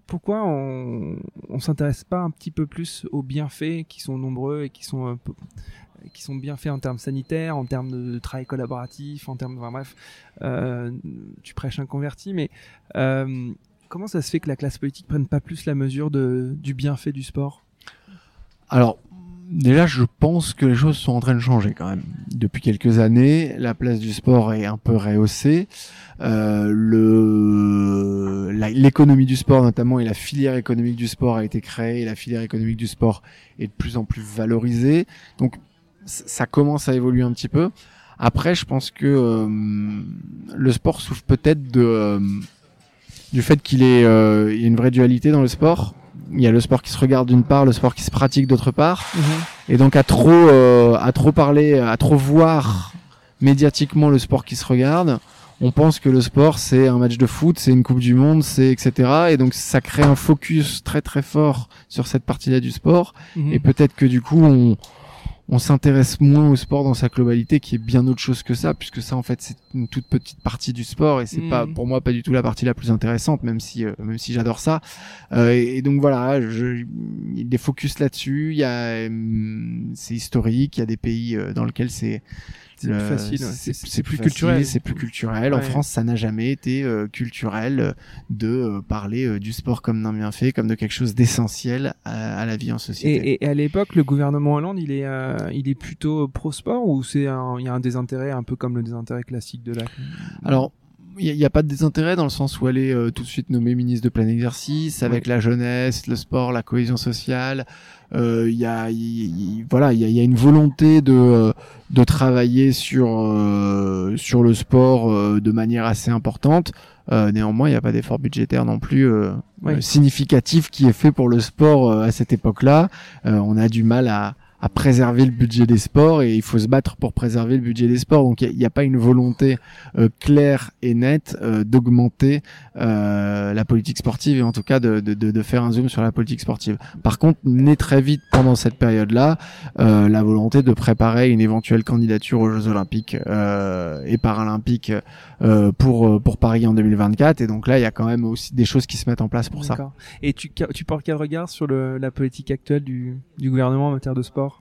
pourquoi on, on s'intéresse pas un petit peu plus aux bienfaits qui sont nombreux et qui sont euh, qui sont bien faits en termes sanitaires, en termes de, travail collaboratif, en termes, enfin bref, euh, tu prêches un converti, mais comment ça se fait que la classe politique prenne pas plus la mesure de, du bienfait du sport? Alors, déjà, je pense que les choses sont en train de changer quand même. Depuis quelques années, la place du sport est un peu rehaussée. Euh, le l'économie du sport notamment et la filière économique du sport a été créée et la filière économique du sport est de plus en plus valorisée. Donc ça commence à évoluer un petit peu. Après, je pense que euh, le sport souffre peut-être de euh, du fait qu'il est euh, il y a une vraie dualité dans le sport il y a le sport qui se regarde d'une part, le sport qui se pratique d'autre part. Mhm. Et donc à trop euh, à trop parler, à trop voir médiatiquement le sport qui se regarde, on pense que le sport c'est un match de foot, c'est une coupe du monde, c'est etc. Et donc ça crée un focus très très fort sur cette partie-là du sport. Mhm. Et peut-être que du coup on on s'intéresse moins au sport dans sa globalité, qui est bien autre chose que ça, puisque ça en fait c'est une toute petite partie du sport et c'est Mhm. pas pour moi pas du tout la partie la plus intéressante, même si euh, même si j'adore ça. Euh, et, et donc voilà, je, il y a des focus là-dessus. Il y a hum, c'est historique, il y a des pays euh, dans lesquels c'est C'est plus le- facile, c'est plus culturel, c'est plus culturel. En. France, ça n'a jamais été euh, culturel euh, de euh, parler euh, du sport comme d'un bienfait, comme de quelque chose d'essentiel à, à la vie en société. et- et à l'époque, le gouvernement Hollande, il est, euh, il est plutôt pro sport ou c'est il y a un désintérêt un peu comme le désintérêt classique de la. Alors, il n'y a, pas de désintérêt dans le sens où elle est euh, tout de suite nommée ministre de plein exercice avec la jeunesse, le sport, la cohésion sociale. Euh, Il y a, il- voilà, il y a, y une volonté de euh, de travailler sur euh, sur le sport euh, de manière assez importante. Euh, néanmoins, il n'y a pas d'effort budgétaire non plus Oui. significatif qui est fait pour le sport euh, à cette époque-là. Euh, on a du mal à, à préserver le budget des sports et il faut se battre pour préserver le budget des sports. Donc il n'y a, pas une volonté euh, claire et nette euh, d'augmenter euh, la politique sportive et en tout cas de, de, de, faire un zoom sur la politique sportive. Par contre, naît très vite pendant cette période-là euh, la volonté de préparer une éventuelle candidature aux Jeux Olympiques euh, et Paralympiques euh, pour pour Paris en 2024. Et donc là, il y a quand même aussi des choses qui se mettent en place pour ça. Et tu, tu portes quel regard sur le, la politique actuelle du, du gouvernement en matière de sport?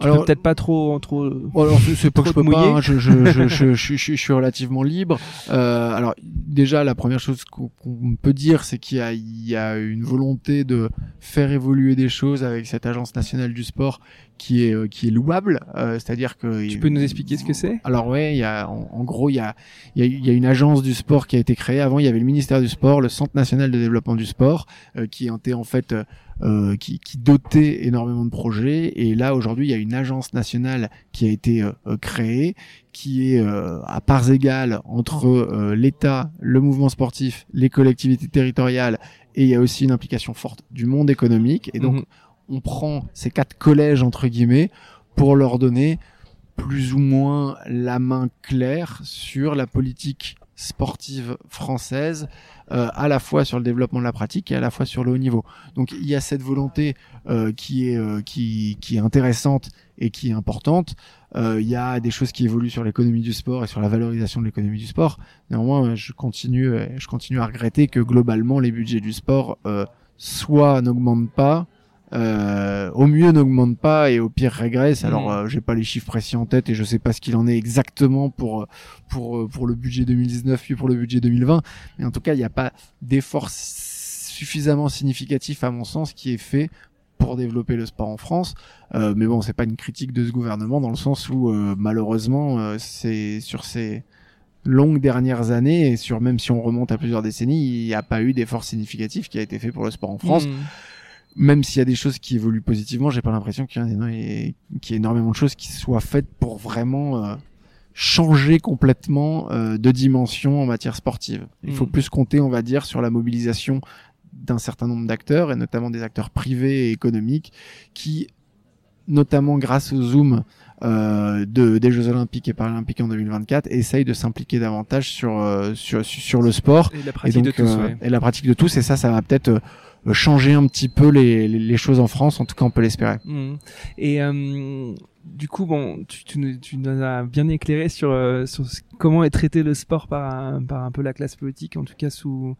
Alors- peut-être pas trop, trop. Bon, alors, c'est- pas que je peux pas, hein, je, je, je, je, je, suis relativement libre. Euh, alors déjà, la première chose qu'on qu'on peut dire, c'est qu'il y a, il y a une volonté de faire évoluer des choses avec cette agence nationale du sport qui est, euh, qui est louable. Euh, C'est-à-dire que Tu peux nous expliquer ce que c'est? Alors ouais, il y a en, en gros il y a, il y, y a une agence du sport qui a été créée. Avant il y avait le ministère du sport, le Centre national de développement du sport, euh, qui était en fait euh, qui, qui dotait énormément de projets. Et là aujourd'hui il y a une agence nationale qui a été euh, créée, qui est euh, à parts égales entre euh, l'État, le mouvement sportif, les collectivités territoriales, et il y a aussi une implication forte du monde économique. Et donc Mhm. On prend ces quatre collèges entre guillemets pour leur donner plus ou moins la main claire sur la politique sportive française, euh, à la fois sur le développement de la pratique et à la fois sur le haut niveau. Donc il y a cette volonté euh, qui est euh, qui, qui est intéressante et qui est importante. Euh, Il y a des choses qui évoluent sur l'économie du sport et sur la valorisation de l'économie du sport. Néanmoins, je continue, euh, je continue à regretter que globalement les budgets du sport euh, soit n'augmentent pas, euh, au mieux n'augmentent pas et au pire régressent. Alors Mhm. euh, j'ai pas les chiffres précis en tête et je sais pas ce qu'il en est exactement pour pour euh, pour le budget 2019 puis pour le budget 2020, mais en tout cas il n'y a pas d'effort suffisamment significatif à mon sens qui est fait pour développer le sport en France. Euh, mais bon, c'est pas une critique de ce gouvernement dans le sens où euh, malheureusement euh, c'est sur ces longues dernières années et sur même si on remonte à plusieurs décennies, il n'y a pas eu d'effort significatif qui a été fait pour le sport en France Mhm. Même s'il y a des choses qui évoluent positivement, j'ai pas l'impression qu'il y, ait énormément de choses qui soient faites pour vraiment euh, changer complètement euh, de dimension en matière sportive. Il faut Mm. plus compter, on va dire, sur la mobilisation d'un certain nombre d'acteurs, et notamment des acteurs privés et économiques, qui, notamment grâce au Zoom euh, de, des Jeux Olympiques et Paralympiques en 2024, essayent de s'impliquer davantage sur, euh, sur, sur le sport Et la et, pratique donc, de tous, euh, ouais. et la pratique de tous et ça ça va peut-être euh, changer un petit peu les, choses en France en tout cas on peut l'espérer Mhm. Et euh, du coup, bon, tu, tu, nous- tu nous as bien éclairé sur, euh, sur comment est traité le sport par un, par un peu la classe politique, en tout cas sous,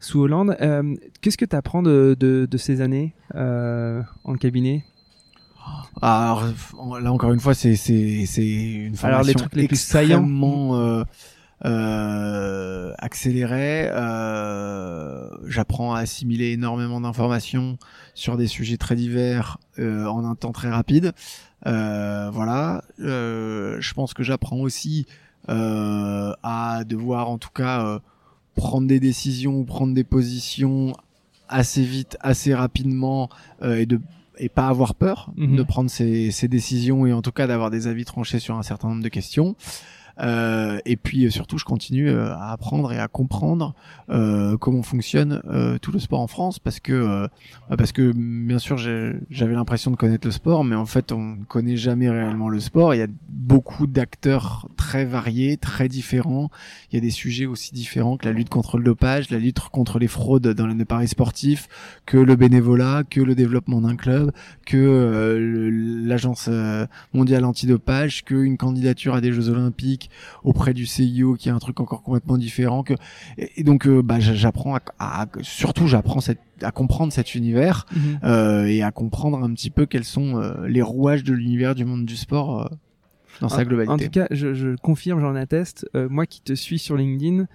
sous Hollande. Euh, Qu'est-ce que tu apprends de, de, de ces années en cabinet? Alors là encore une fois c'est c'est c'est une Alors, les formation trucs les plus extrêmement euh, accélérée euh, j'apprends à assimiler énormément d'informations sur des sujets très divers euh, en un temps très rapide Euh, voilà Euh, je pense que j'apprends aussi euh, à devoir en tout cas euh, prendre des décisions ou prendre des positions assez vite, assez rapidement euh, et de et pas avoir peur Mhm. de prendre ces, ces décisions et en tout cas d'avoir des avis tranchés sur un certain nombre de questions. Euh, et puis surtout, je continue euh, à apprendre et à comprendre euh, comment fonctionne euh, tout le sport en France, parce que euh, parce que bien sûr, j'avais l'impression de connaître le sport, mais en fait, on ne connaît jamais réellement le sport. Il y a beaucoup d'acteurs très variés, très différents. Il y a des sujets aussi différents que la lutte contre le dopage, la lutte contre les fraudes dans les paris sportifs, que le bénévolat, que le développement d'un club, que euh, l'agence euh, mondiale antidopage, que une candidature à des Jeux Olympiques auprès du CIO, qui est un truc encore complètement différent. Que et, donc, euh, bah, j'apprends à, à- surtout, j'apprends à comprendre cet univers Mhm. euh, et à comprendre un petit peu quels sont euh, les rouages de l'univers du monde du sport dans sa globalité. En tout cas, je, je confirme, j'en atteste. moi qui te suis sur LinkedIn,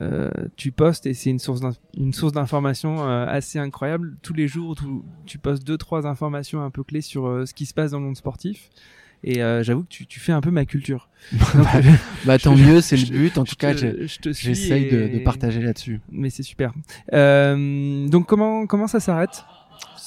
euh, tu postes et c'est une source d'in- une source d'information euh, assez incroyable. Tous les jours, tu, tu postes deux trois informations un peu clés sur euh, ce qui se passe dans le monde sportif. Et euh, j'avoue que tu, tu fais un peu ma culture. Donc, bah tant mieux, c'est le but. En tout cas, j'essaye de, et- de partager là-dessus. Mais c'est super. Euh, donc comment comment ça s'arrête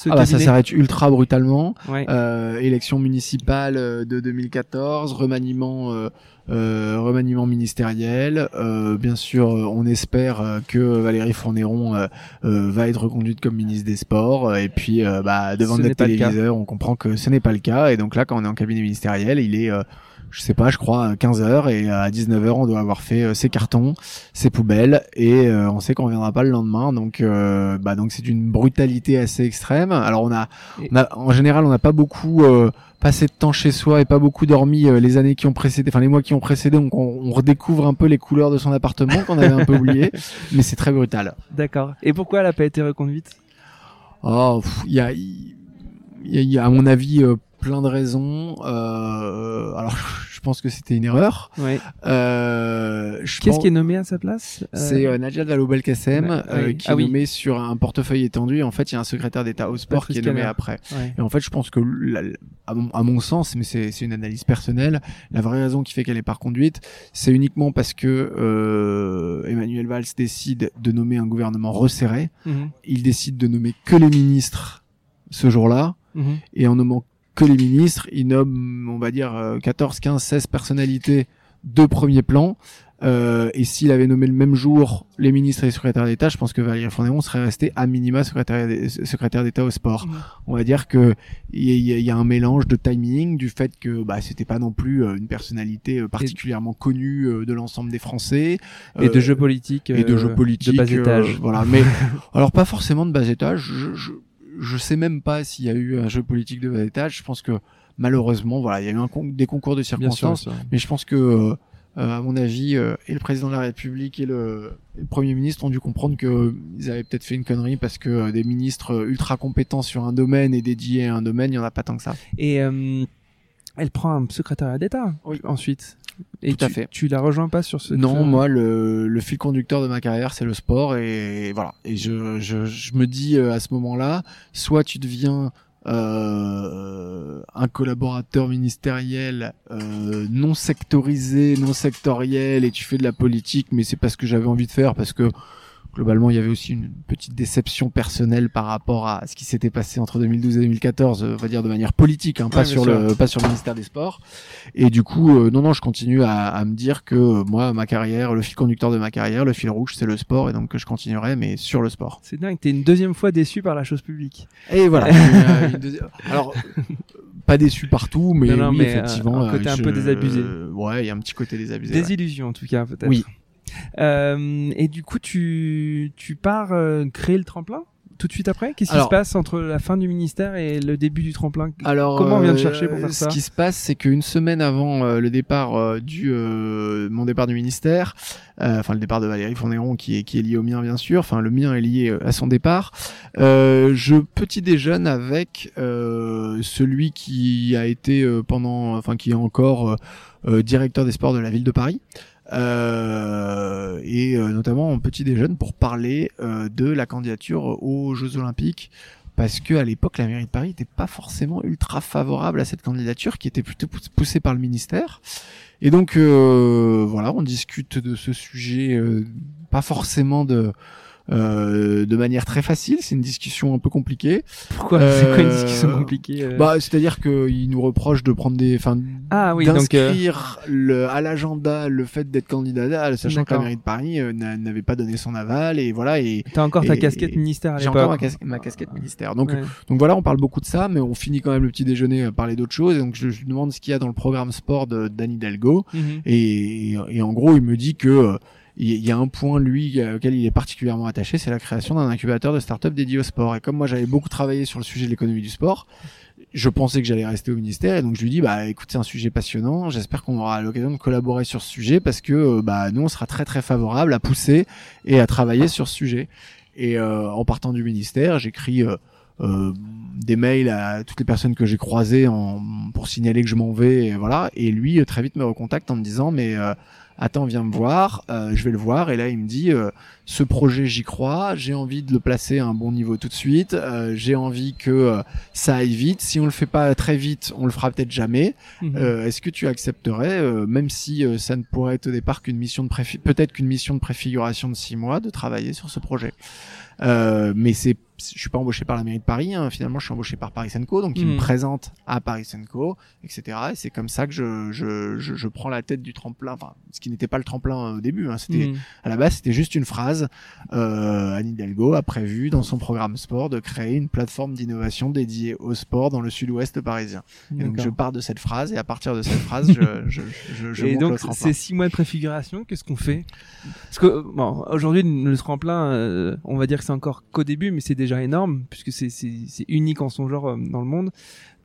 Ah bah ça s'arrête ultra brutalement. Ouais. Euh, élection municipale de 2014, remaniement, euh, remaniement ministériel. Euh, bien sûr, euh, on espère euh, que Valérie Fournéron euh, euh, va être reconduite comme ministre des Sports. Et puis, euh, bah, devant Ce notre téléviseur, on comprend que ce n'est pas le cas. Et donc là, quand on est en cabinet ministériel, il est, euh, je sais pas, je crois, 15 heures et à 19 heures, on doit avoir fait euh, ses cartons, ses poubelles, et euh, on sait qu'on reviendra pas le lendemain. Donc, euh, bah, donc c'est une brutalité assez extrême. Alors on a, on a en général, on n'a pas beaucoup euh, passé de temps chez soi et pas beaucoup dormi euh, les années qui ont précédé, enfin les mois qui ont précédé. Donc on, on redécouvre un peu les couleurs de son appartement qu'on avait un peu oublié, mais c'est très brutal. D'accord. Et pourquoi elle a pas été reconduite? Oh, il y a, y y a, à mon avis euh, plein de raisons. Euh, alors je pense que c'était une erreur. Ouais. Euh, Qu'est-ce pense- qui est nommé à sa place Euh, C'est euh, Najat Vallaud-Belkacem Ouais, euh, qui Ah est oui. nommé sur un portefeuille étendu. Et en fait, il y a un secrétaire d'État au sport qui est nommé après. ouais. Et en fait, je pense que, la- à, mon, à mon sens, mais c'est une analyse personnelle, la vraie raison qui fait qu'elle est pas reconduite, c'est uniquement parce que euh, Emmanuel Valls décide de nommer un gouvernement resserré. Mhm. Il décide de nommer que les ministres ce jour-là. Mhm. Et en nommant que les ministres, il nomme, on va dire, euh, 14, 15, 16 personnalités de premier plan. Euh, et s'il avait nommé le même jour les ministres et les secrétaires d'État, je pense que Valérie Fournéron serait resté à minima secrétaire d'É- secrétaire d'État au sport. Mhm. On va dire que il y, a- il y a- un mélange de timing, du fait que bah, c'était pas non plus euh, une personnalité euh, particulièrement connue euh, de l'ensemble des Français. Et de jeux politiques. et de euh, jeux politiques De bas euh, étage. voilà mais alors pas forcément de bas étage je, je je sais même pas s'il y a eu un jeu politique de bas étage je pense que malheureusement voilà il y a eu un con- des concours de sûr. circonstances mais je pense que euh, à mon avis euh, et le président de la République et le, et le premier ministre ont dû comprendre que euh, avaient peut-être fait une connerie parce que des ministres ultra compétents sur un domaine et dédiés à un domaine il y en a pas tant que ça Et elle prend un secrétariat d'État Oui. ensuite. Et Tout à tu, fait. tu la rejoins pas sur ce Non, moi, le, le fil conducteur de ma carrière, c'est le sport. Et voilà. Et je, je, je me dis euh, à ce moment-là, soit tu deviens euh, un collaborateur ministériel euh, non sectorisé, non sectoriel, et tu fais de la politique, mais c'est pas ce que j'avais envie de faire, parce que globalement, il y avait aussi une petite déception personnelle par rapport à ce qui s'était passé entre 2012 et 2014, euh, on va dire de manière politique, hein, pas Ouais, sur sûr. le pas sur le ministère des Sports. Et du coup, euh, non, non, je continue à, à me dire que euh, moi, ma carrière, le fil conducteur de ma carrière, le fil rouge, c'est le sport, et donc que je continuerai, mais sur le sport. C'est dingue, t'es une deuxième fois déçu par la chose publique. Et voilà. Une- une deuxième- Alors, pas déçu partout, mais, Non, non, oui, mais, effectivement. un côté un peu désabusé. Ouais, il y a un petit côté désabusé. ouais. Désillusion en tout cas peut-être. Oui. Euh, et du coup, tu, tu pars euh, créer le tremplin tout de suite après? Qu'est-ce qui se passe entre la fin du ministère et le début du tremplin? Alors, Comment on vient de euh, chercher pour faire ça? Ce qui se passe, c'est qu'une semaine avant euh, le départ euh, du euh, mon départ du ministère, euh, enfin le départ de Valérie Fournéron qui est qui est lié au mien bien sûr, enfin le mien est lié à son départ, euh, je petit déjeune avec euh, celui qui a été euh, pendant, enfin qui est encore directeur des sports de la ville de Paris. Euh, et euh, notamment en petit déjeuner pour parler euh, de la candidature aux Jeux Olympiques parce que à l'époque la mairie de Paris n'était pas forcément ultra favorable à cette candidature qui était plutôt pouss- poussée par le ministère. Et donc euh, voilà, on discute de ce sujet, euh, pas forcément de euh, de manière très facile. C'est une discussion un peu compliquée. Pourquoi C'est quoi une discussion compliquée Bah, c'est-à-dire qu'il nous reproche de prendre des, enfin, ah, oui, d'inscrire le, à l'agenda le fait d'être candidat, sachant que la mairie de Paris n'avait pas donné son aval et voilà. Et t'as encore ta casquette ministère à J'ai encore ma, casquette ministère. Donc, donc voilà, on parle beaucoup de ça, mais on finit quand même le petit déjeuner à parler d'autres choses. Et donc je, lui demande ce qu'il y a dans le programme sport de Danny Delgo mhm. et, et, en gros, il me dit que il y a un point lui auquel il est particulièrement attaché, c'est la création d'un incubateur de start-up dédié au sport. Et comme moi j'avais beaucoup travaillé sur le sujet de l'économie du sport, je pensais que j'allais rester au ministère et donc je lui dis bah écoute c'est un sujet passionnant, j'espère qu'on aura l'occasion de collaborer sur ce sujet parce que euh, bah nous on sera très très favorable à pousser et à travailler sur ce sujet. Et euh, en partant du ministère, j'écris euh, euh, des mails à toutes les personnes que j'ai croisées en, pour signaler que je m'en vais, et voilà. Et lui très vite me recontacte en me disant mais attends, viens me voir, euh, je vais le voir. Et là, il me dit, euh, ce projet, j'y crois, j'ai envie de le placer à un bon niveau tout de suite, euh, j'ai envie que ça aille vite. Si on le fait pas très vite, on le fera peut-être jamais. Mhm. Est-ce que tu accepterais, même si ça ne pourrait être au départ qu'une mission de peut-être qu'une mission de préfiguration de six mois, de travailler sur ce projet? Mais c'est je suis pas embauché par la mairie de Paris, hein. finalement je suis embauché par Paris Co, donc il me hmm. présente à Paris Co, etc. Et c'est comme ça que je, je, je, je, prends la tête du tremplin, enfin ce qui n'était pas le tremplin au début, hein. c'était hmm. à la base c'était juste une phrase. Euh, Anne Hidalgo a prévu dans son programme sport de créer une plateforme d'innovation dédiée au sport dans le sud-ouest parisien. Et donc je pars de cette phrase et à partir de cette phrase je, je, je, je Et donc ces six mois de préfiguration, qu'est-ce qu'on fait? Parce que bon, aujourd'hui le tremplin, euh, on va dire que c'est encore qu'au début, mais c'est déjà énorme puisque c'est unique en son genre euh, dans le monde.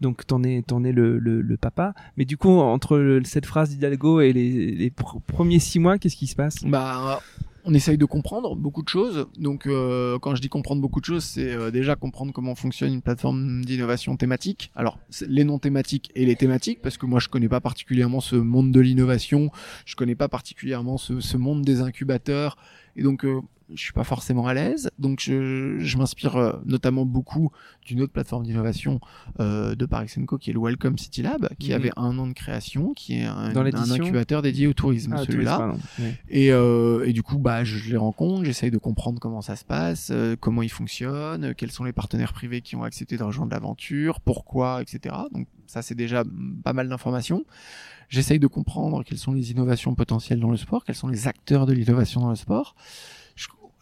Donc t'en es t'en es le, le, papa. Mais du coup entre cette phrase d'Hidalgo et les, premiers six mois, qu'est-ce qui se passe? Bah on essaye de comprendre beaucoup de choses. Donc, euh, quand je dis comprendre beaucoup de choses, c'est euh, déjà comprendre comment fonctionne une plateforme d'innovation thématique. Alors, les non thématiques et les thématiques, parce que moi, je connais pas particulièrement ce monde de l'innovation, je connais pas particulièrement ce monde des incubateurs, et donc je suis pas forcément à l'aise, donc je, je m'inspire euh, notamment beaucoup d'une autre plateforme d'innovation euh, de Paris Co qui est le Welcome City Lab, qui mhm. avait un an de création, qui est un, un incubateur dédié au tourisme, ah, celui-là. Et, euh, et du coup, bah, je les rencontre, j'essaye de comprendre comment ça se passe, euh, comment ils fonctionnent, quels sont les partenaires privés qui ont accepté de rejoindre l'aventure, pourquoi, etc. Donc ça, c'est déjà pas mal d'informations. J'essaye de comprendre quelles sont les innovations potentielles dans le sport, quels sont les acteurs de l'innovation dans le sport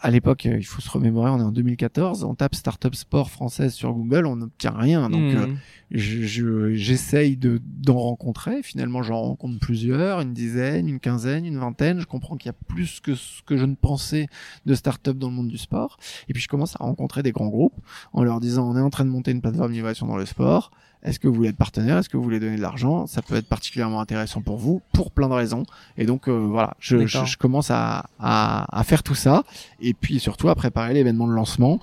à l'époque, euh, il faut se remémorer, on est en 2014, on tape startup sport française sur Google, on n'obtient rien. Donc, mmh. euh, je, j'essaye de d'en rencontrer. Finalement, j'en rencontre plusieurs, une dizaine, une quinzaine, une vingtaine. Je comprends qu'il y a plus que ce que je ne pensais de startup dans le monde du sport. Et puis, je commence à rencontrer des grands groupes en leur disant, on est en train de monter une plateforme d'innovation dans le sport. Est-ce que vous voulez être partenaire? Est-ce que vous voulez donner de l'argent? Ça peut être particulièrement intéressant pour vous, pour plein de raisons. Et donc euh, voilà, je, je, commence à, à, à, faire tout ça, et puis surtout à préparer l'événement de lancement.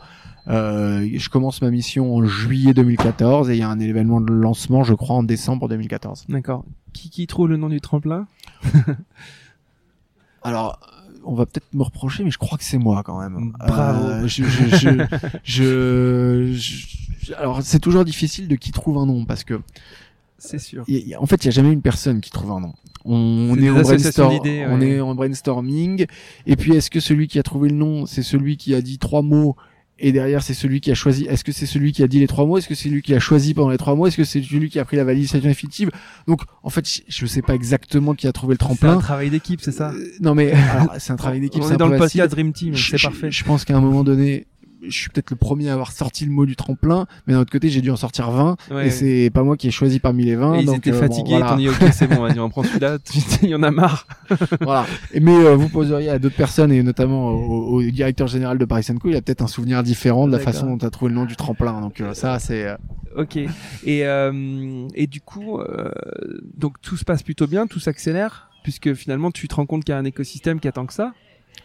Euh, je commence ma mission en juillet 2014 et il y a un événement de lancement, je crois, en décembre 2014. D'accord. Qui, qui trouve le nom du tremplin? Alors, on va peut-être me reprocher, mais je crois que c'est moi quand même. Bravo. Euh, je, je, je, je, alors c'est toujours difficile de qui trouve un nom parce que c'est sûr. en fait, il y a jamais une personne qui trouve un nom. On, est, en brainstorm, on est en brainstorming. Et puis, est-ce que celui qui a trouvé le nom, c'est celui qui a dit trois mots et derrière c'est celui qui a choisi est-ce que c'est celui qui a dit les trois mots? Est-ce que c'est lui qui a choisi pendant les trois mots? Est-ce que c'est celui qui a pris la validation effective donc en fait je sais pas exactement qui a trouvé le tremplin. C'est un travail d'équipe c'est ça? Euh, non mais c'est un travail d'équipe on est, dans le podcast Dream Team c'est parfait. je pense qu'à un moment donné je suis peut-être le premier à avoir sorti le mot du tremplin, mais d'un autre côté, j'ai dû en sortir 20, et c'est pas moi qui ai choisi parmi les 20. Et ils étaient euh, fatigués, bon, voilà. dit, ok, c'est bon, vas-y, on prend celui-là, il y en a marre. voilà. mais euh, vous poseriez à d'autres personnes, et notamment au, directeur général de Paris Co, il a peut-être un souvenir différent de la façon dont tu as trouvé le nom du tremplin. Donc euh, ça, c'est... Ok. Et, et du coup, donc tout se passe plutôt bien, tout s'accélère, puisque finalement, tu te rends compte qu'il y a un écosystème qui attend que ça.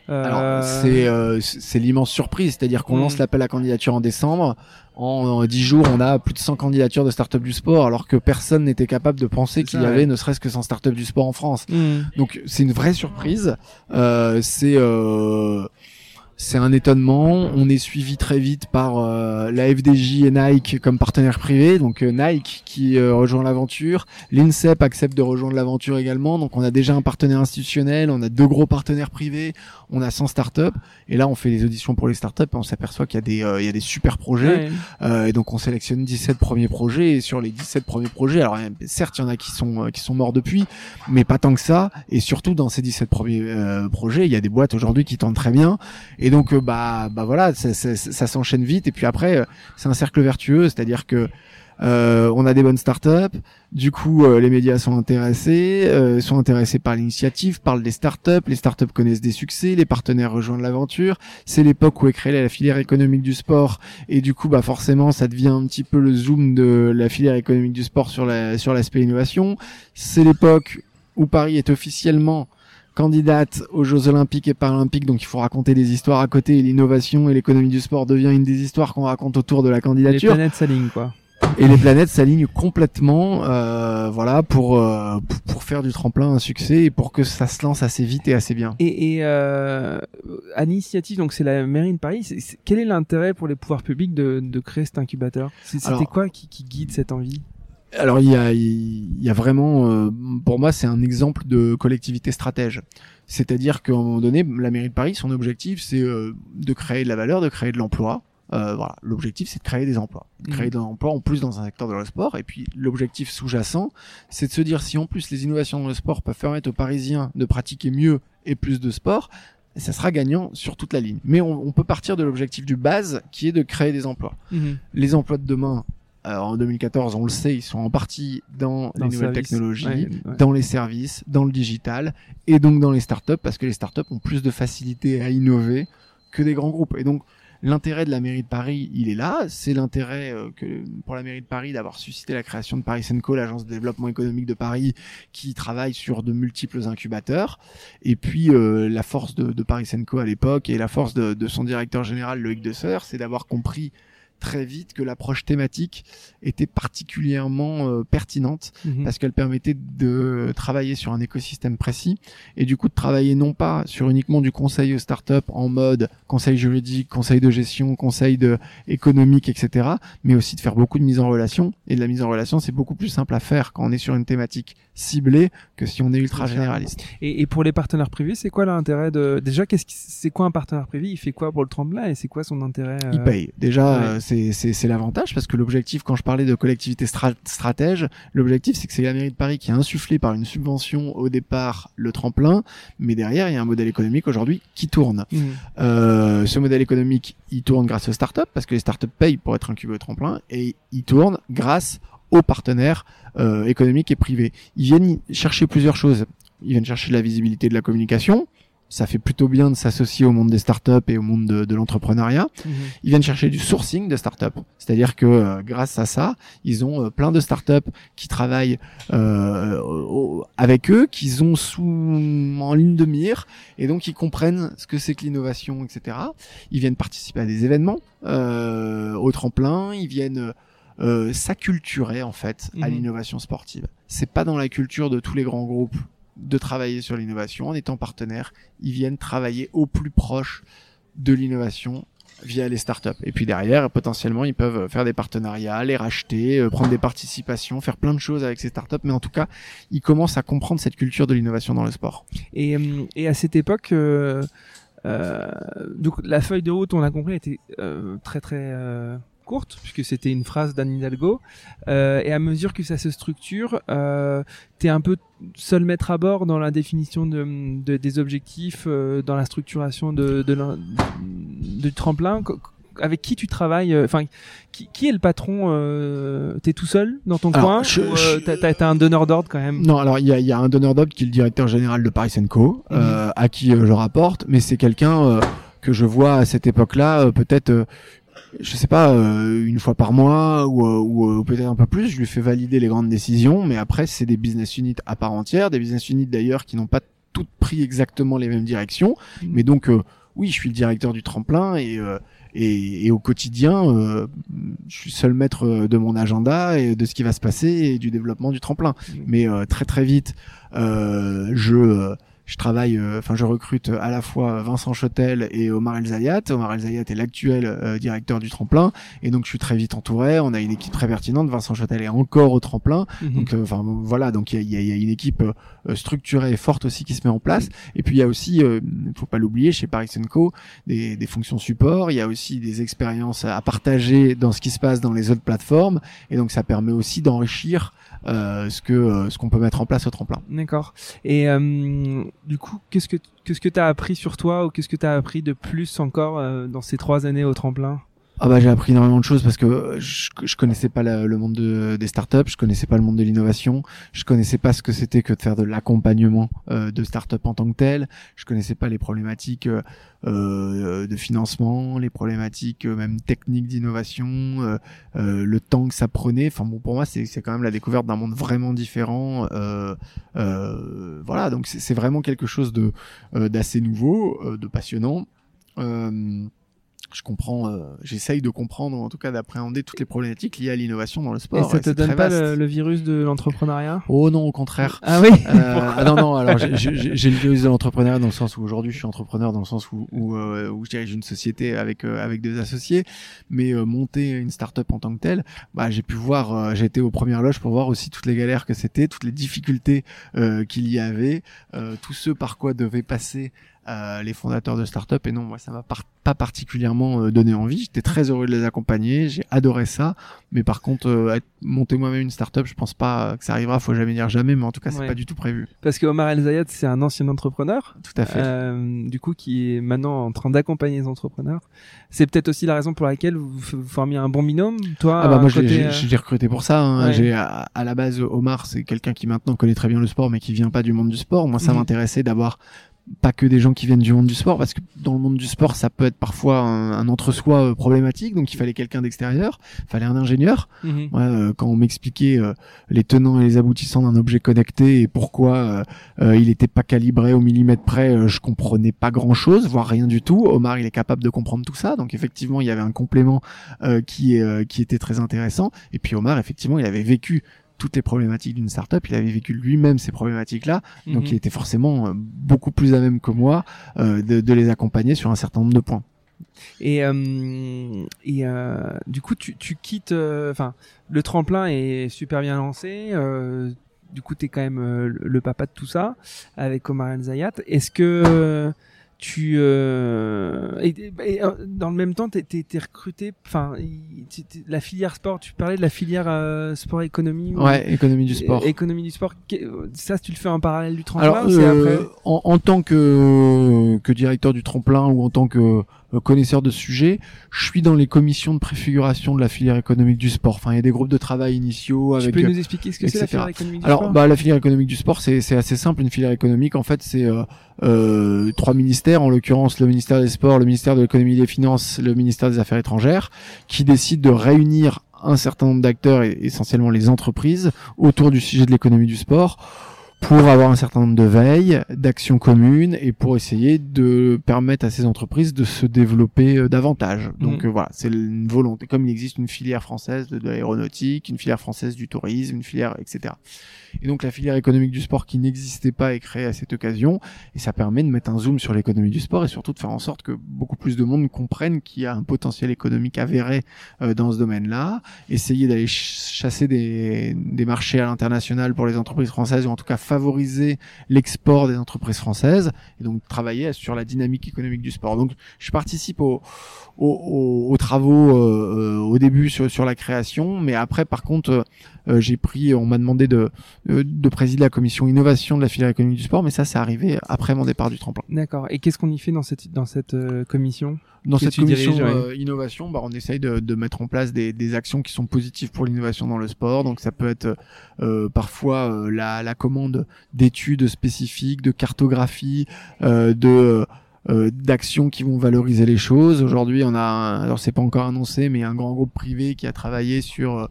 Alors euh, c'est euh, c'est l'immense surprise, c'est-à-dire qu'on lance hmm. l'appel à candidature en décembre. En, dix jours, on a plus de 100 candidatures de start-up du sport, alors que personne n'était capable de penser qu'il y avait ne serait-ce que 100 start-up du sport en France. Hmm. Donc c'est une vraie surprise. Euh, c'est c'est un étonnement. On est suivi très vite par euh, la FDJ et Nike comme partenaires privés. Donc euh, Nike qui euh, rejoint l'aventure, l'INSEP accepte de rejoindre l'aventure également. Donc on a déjà un partenaire institutionnel, on a deux gros partenaires privés, on a 100 startups. Et là on fait les auditions pour les startups et on s'aperçoit qu'il y a des il y a des super projets. et donc on sélectionne 17 premiers projets et sur les 17 premiers projets, alors certes il y en a qui sont qui sont morts depuis, mais pas tant que ça. Et surtout dans ces 17 premiers projets, il y a des boîtes aujourd'hui qui tentent très bien. Et donc, euh, bah, bah voilà, ça, s'enchaîne vite. Et puis après, euh, c'est un cercle vertueux, c'est-à-dire que euh, on a des bonnes startups. Du coup, les médias sont intéressés, sont intéressés par l'initiative, parlent des startups. Les startups connaissent des succès, les partenaires rejoignent l'aventure. C'est l'époque où est créée la filière économique du sport, et du coup, bah forcément, ça devient un petit peu le zoom de la filière économique du sport sur la sur l'aspect innovation. C'est l'époque où Paris est officiellement candidate aux Jeux Olympiques et Paralympiques, donc il faut raconter des histoires à côté. Et l'innovation et l'économie du sport devient une des histoires qu'on raconte autour de la candidature. Les planètes s'alignent, quoi. Et les planètes s'alignent complètement, euh, voilà, pour, euh, pour faire du tremplin un succès et pour que ça se lance assez vite et assez bien. Et, et euh, à l'initiative, donc c'est la mairie de Paris. quel est l'intérêt pour les pouvoirs publics de, de créer cet incubateur? C'était quoi qui, qui guide cette envie? Alors il y a, il y a vraiment, euh, pour moi, c'est un exemple de collectivité stratège. C'est-à-dire qu'à un moment donné, la mairie de Paris, son objectif, c'est euh, de créer de la valeur, de créer de l'emploi. Euh, voilà, l'objectif, c'est de créer des emplois, de créer mmh. des emplois en plus dans un secteur de le sport. Et puis l'objectif sous-jacent, c'est de se dire si en plus les innovations dans le sport peuvent permettre aux Parisiens de pratiquer mieux et plus de sport, ça sera gagnant sur toute la ligne. Mais on, peut partir de l'objectif du base qui est de créer des emplois. Mmh. Les emplois de demain, en 2014, on le sait, ils sont en partie dans, les nouvelles technologies, dans les services, dans le digital, et donc dans les startups, parce que les startups ont plus de facilité à innover que des grands groupes. Et donc, l'intérêt de la mairie de Paris, il est là. C'est l'intérêt euh, que pour la mairie de Paris d'avoir suscité la création de Paris Co, l'agence de développement économique de Paris, qui travaille sur de multiples incubateurs. Et puis euh, la force de, de Paris Co à l'époque et la force de, de son directeur général Loïc Dessert, c'est d'avoir compris très vite que l'approche thématique était particulièrement euh, pertinente mhm. parce qu'elle permettait de travailler sur un écosystème précis et du coup de travailler non pas sur uniquement du conseil aux startups en mode conseil juridique, conseil de gestion, conseil de économique, etc. Mais aussi de faire beaucoup de mise en relation et de la mise en relation c'est beaucoup plus simple à faire quand on est sur une thématique ciblée que si on est ultra généraliste. Et, et pour les partenaires privés, c'est quoi l'intérêt de déjà qu'est-ce c'est quoi un partenaire privé? Il fait quoi pour le tremplin et c'est quoi son intérêt Il euh, paye. Déjà, c'est l'avantage parce que l'objectif, quand je parlais de collectivité stratège, l'objectif c'est que c'est la mairie de Paris qui a insufflé par une subvention au départ le tremplin, mais derrière il y a un modèle économique aujourd'hui qui tourne. Mmh. Euh, ce modèle économique, il tourne grâce aux startups parce que les startups payent pour être incubés au tremplin et il tourne grâce aux partenaires euh, économiques et privés. Ils viennent chercher plusieurs choses. Ils viennent chercher la visibilité de la communication, ça fait plutôt bien de s'associer au monde des startups et au monde de, l'entrepreneuriat. Mhm. Ils viennent chercher du sourcing de startups, c'est-à-dire que euh, grâce à ça, ils ont euh, plein de startups qui travaillent euh, avec eux, qu'ils ont sous en ligne de mire, et donc ils comprennent ce que c'est que l'innovation, etc. Ils viennent participer à des événements au tremplin, ils viennent s'acculturer en fait à mhm. l'innovation sportive. C'est pas dans la culture de tous les grands groupes de travailler sur l'innovation en étant partenaire. Ils viennent travailler au plus proche de l'innovation via les startups. Et puis derrière, potentiellement, ils peuvent faire des partenariats, les racheter, euh, prendre des participations, faire plein de choses avec ces startups. Mais en tout cas, ils commencent à comprendre cette culture de l'innovation dans le sport. Et, euh, et à cette époque, euh, donc la feuille de route, on l'a compris, était très très courte, puisque c'était une phrase d'Anne Hidalgo. Euh, et à mesure que ça se structure, euh, tu es un peu seul maître à bord dans la définition de, des objectifs, euh, dans la structuration de, de, tremplin. Avec qui tu travailles euh, Enfin, qui, qui, est le patron T'es tout seul dans ton coin ou euh, t'as un donneur d'ordre quand même? Non, alors il y a, y a, un donneur d'ordre qui est le directeur général de Paris Co, mhm. à qui je rapporte, mais c'est quelqu'un que je vois à cette époque-là, peut-être je sais pas, euh, une fois par mois ou, euh, ou, euh, peut-être un peu plus, je lui fais valider les grandes décisions, mais après c'est des business units à part entière, des business units d'ailleurs qui n'ont pas toutes pris exactement les mêmes directions, mmh. mais donc oui, je suis le directeur du tremplin et et, et, au quotidien, je suis seul maître de mon agenda et de ce qui va se passer et du développement du tremplin. Mmh. Mais très très vite, je je travaille, euh, enfin je recrute à la fois Vincent Chotel et Omar El Zayat. Omar El Zayat est l'actuel euh, directeur du tremplin et donc je suis très vite entouré. On a une équipe très pertinente. Vincent Chotel est encore au tremplin. Mhm. Donc euh, enfin voilà, donc il y a, y a une équipe structurée et forte aussi qui se met en place. Et puis il y a aussi, il faut pas l'oublier, chez Paris Co, des, des fonctions support. Il y a aussi des expériences à partager dans ce qui se passe dans les autres plateformes et donc ça permet aussi d'enrichir euh, ce que euh, ce qu'on peut mettre en place au tremplin. D'accord. Et euh, du coup, qu'est-ce que qu'est-ce que tu as appris sur toi ou qu'est-ce que tu as appris de plus encore euh, dans ces trois années au tremplin? Ah bah j'ai appris énormément de choses parce que je, je connaissais pas le monde de, des startups, je connaissais pas le monde de l'innovation, je connaissais pas ce que c'était que de faire de l'accompagnement euh, de startups en tant que tel, je connaissais pas les problématiques euh, euh de financement, les problématiques euh, même techniques d'innovation, euh, le temps que ça prenait. Enfin bon pour moi c'est c'est quand même la découverte d'un monde vraiment différent. voilà donc c'est vraiment quelque chose de d'assez nouveau, de passionnant. Euh, je comprends, euh, j'essaye de comprendre, en tout cas d'appréhender toutes les problématiques liées à l'innovation dans le sport. Et ça te donne pas le, virus de l'entrepreneuriat? Oh non, au contraire. Ah oui. Euh, ah non non, alors j'ai le virus de l'entrepreneuriat dans le sens où aujourd'hui je suis entrepreneur dans le sens où où, euh, où je dirige une société avec euh, avec des associés, mais euh, monter une start-up en tant que telle, bah j'ai pu voir, j'ai été aux premières loges pour voir aussi toutes les galères que c'était, toutes les difficultés qu'il y avait, tous ceux par quoi devait passer euh, les fondateurs de start-up. Et non, moi, ça m'a pas particulièrement euh, donné envie. J'étais très heureux de les accompagner. J'ai adoré ça. Mais par contre, euh, monter moi-même une start-up, je pense pas que ça arrivera. Faut jamais dire jamais. Mais en tout cas, c'est pas du tout prévu. Parce que Omar El Zayat, c'est un ancien entrepreneur. Tout à fait. Euh, du coup, qui est maintenant en train d'accompagner les entrepreneurs. C'est peut-être aussi la raison pour laquelle vous, formiez un bon binôme. Toi, ah bah moi, j'ai euh, recruté pour ça. Hein. J'ai à, la base Omar, c'est quelqu'un qui maintenant connaît très bien le sport, mais qui vient pas du monde du sport. Moi, ça mhm. m'intéressait d'avoir pas que des gens qui viennent du monde du sport, parce que dans le monde du sport, ça peut être parfois un, entre-soi euh, problématique, donc il fallait quelqu'un d'extérieur, il fallait un ingénieur. Mhm. Euh, quand on m'expliquait euh, les tenants et les aboutissants d'un objet connecté et pourquoi il n'était pas calibré au millimètre près, je comprenais pas grand-chose, voire rien du tout. Omar, il est capable de comprendre tout ça, donc effectivement, il y avait un complément qui, qui était très intéressant. Et puis Omar, effectivement, il avait vécu toutes les problématiques d'une startup. Il avait vécu lui-même ces problématiques-là, donc mhm. il était forcément euh, beaucoup plus à même que moi euh, de, les accompagner sur un certain nombre de points. Et, euh, et du coup, tu, tu quittes. Enfin, le tremplin est super bien lancé. du coup, tu es quand même le papa de tout ça avec Omar El Zayat. Est-ce que tu euh, et, euh, dans le même temps tu été recruté enfin la filière sport tu parlais de la filière euh, sport économie ouais économie du sport. Économie du sport ça tu le fais en parallèle du tremplin Alors, ou après en, en, tant que que directeur du tremplin ou en tant que euh, connaisseur de sujet. Je suis dans les commissions de préfiguration de la filière économique du sport. Enfin, il y a des groupes de travail initiaux avec. Tu peux nous expliquer ce que c'est la filière économique du Alors, sport? bah, la filière économique du sport, c'est assez simple. Une filière économique, en fait, c'est euh, euh, trois ministères, en l'occurrence le ministère des Sports, le ministère de l'économie et des finances, le ministère des Affaires étrangères, qui décident de réunir un certain nombre d'acteurs, et essentiellement les entreprises, autour du sujet de l'économie du sport pour avoir un certain nombre de veilles, d'actions communes et pour essayer de permettre à ces entreprises de se développer euh, davantage. Donc mm. euh, voilà, c'est une volonté. Comme il existe une filière française de, l'aéronautique, une filière française du tourisme, une filière, etc. Et donc la filière économique du sport qui n'existait pas est créée à cette occasion et ça permet de mettre un zoom sur l'économie du sport et surtout de faire en sorte que beaucoup plus de monde comprenne qu'il y a un potentiel économique avéré euh, dans ce domaine-là, essayer d'aller chasser des, des marchés à l'international pour les entreprises françaises ou en tout cas favoriser l'export des entreprises françaises et donc travailler sur la dynamique économique du sport. Donc je participe aux, aux, aux travaux euh, euh, au début sur, sur la création, mais après par contre euh, j'ai pris, on m'a demandé de, de, présider la commission innovation de la filière économique du sport, mais ça, c'est arrivé après mon départ du tremplin. D'accord. Et qu'est-ce qu'on y fait dans cette, dans cette euh, commission? Dans cette commission euh, innovation, bah, on essaye de, de, mettre en place des, des actions qui sont positives pour l'innovation dans le sport. Donc ça peut être parfois la, la commande d'études spécifiques, de cartographie, de euh, d'actions qui vont valoriser les choses. Aujourd'hui, on a, un, alors c'est pas encore annoncé, mais un grand groupe privé qui a travaillé sur euh,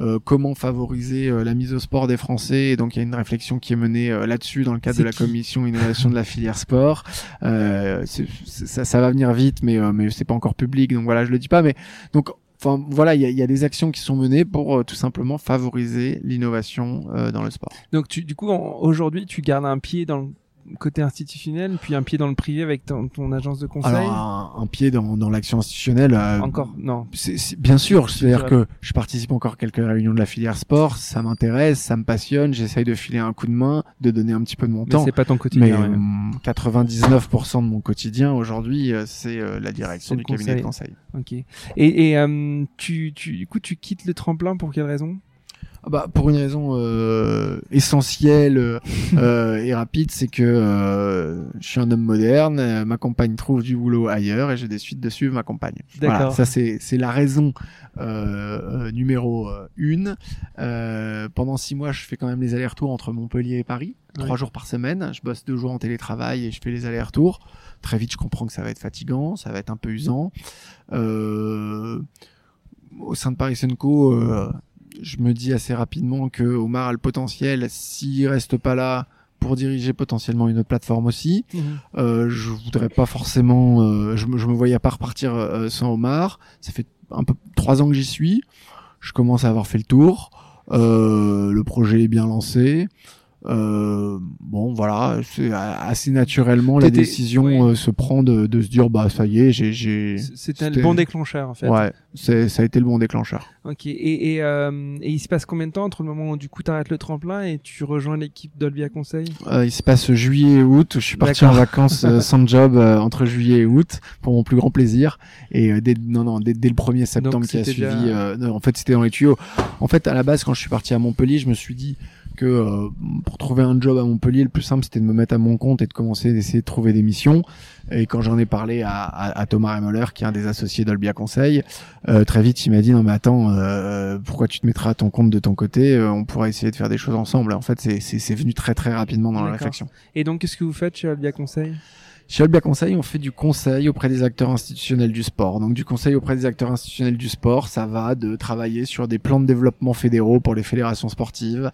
euh, comment favoriser la mise au sport des Français. Et donc il y a une réflexion qui est menée là-dessus dans le cadre de la commission innovation de la filière sport. ça, ça va venir vite, mais mais c'est pas encore public, donc voilà, je le dis pas. Mais donc Enfin, voilà, il y a, y a, des actions qui sont menées pour tout simplement favoriser l'innovation dans le sport. Donc, tu, du coup, aujourd'hui, tu gardes un pied dans le côté institutionnel, puis un pied dans le privé avec ton, ton agence de conseil. Alors un, un pied dans, dans l'action institutionnelle. euh, Encore non. c'est- bien sûr, c'est-à-dire que je participe encore à quelques réunions de la filière sport, ça m'intéresse, ça me passionne, j'essaye de filer un coup de main, de donner un petit peu de mon Mais temps. c'est pas ton Mais quotidien. ouais. hum, 99% de mon quotidien aujourd'hui, euh, c'est euh, la direction du cabinet de conseil. Ok. Et, et euh, tu, tu, du coup, tu quittes le tremplin pour quelle raison? Bah, pour une raison euh, essentielle euh, euh, et rapide, c'est que euh, je suis un homme moderne, euh, ma compagne trouve du boulot ailleurs et je décide de suivre ma compagne. Voilà, D'accord. ça c'est c'est la raison euh, numéro une. Euh, pendant six mois, je fais quand même les allers-retours entre Montpellier et Paris, trois jours par semaine. Je bosse deux jours en télétravail et je fais les allers-retours. Très vite, je comprends que ça va être fatigant, ça va être un peu usant. Euh, au sein de Paris Co, euh, je me dis assez rapidement que Omar a le potentiel, s'il reste pas là, pour diriger potentiellement une autre plateforme aussi. Euh, je voudrais pas forcément, euh, je, me, je me voyais pas repartir euh, sans Omar. Ça fait un peu trois ans que j'y suis. Je commence à avoir fait le tour. Euh, le projet est bien lancé. Euh, bon, voilà, c'est assez naturellement la décision ouais. euh, se prend de, de se dire bah ça y est, j'ai, j'ai, C'était le bon déclencheur en fait. ouais, c'est, ça a été le bon déclencheur. Ok. Et, et, euh, et il se passe combien de temps entre le moment où du coup t'arrêtes le tremplin et tu rejoins l'équipe d'Olbia Conseil? Euh, il se passe juillet et août. Je suis parti en vacances sans job euh, entre juillet et août pour mon plus grand plaisir. Et euh, dès non non dès, dès le 1er septembre Donc, qui a suivi, déjà- euh, non, en fait c'était dans les tuyaux. En fait à la base quand je suis parti à Montpellier, je me suis dit que euh, pour trouver un job à Montpellier, le plus simple c'était de me mettre à mon compte et de commencer d'essayer de trouver des missions. Et quand j'en ai parlé à, à, à Thomas Remoller, qui est un des associés d'Olbia Conseil, euh, très vite il m'a dit non mais attends, euh, pourquoi tu te mettras à ton compte de ton côté? Euh, On pourrait essayer de faire des choses ensemble. En fait c'est venu très très rapidement dans la réflexion. Et donc qu'est-ce que vous faites chez Olbia Conseil? Chez Olbia Conseil, on fait du conseil auprès des acteurs institutionnels du sport. Donc du conseil auprès des acteurs institutionnels du sport, ça va de travailler sur des plans de développement fédéraux pour les fédérations sportives,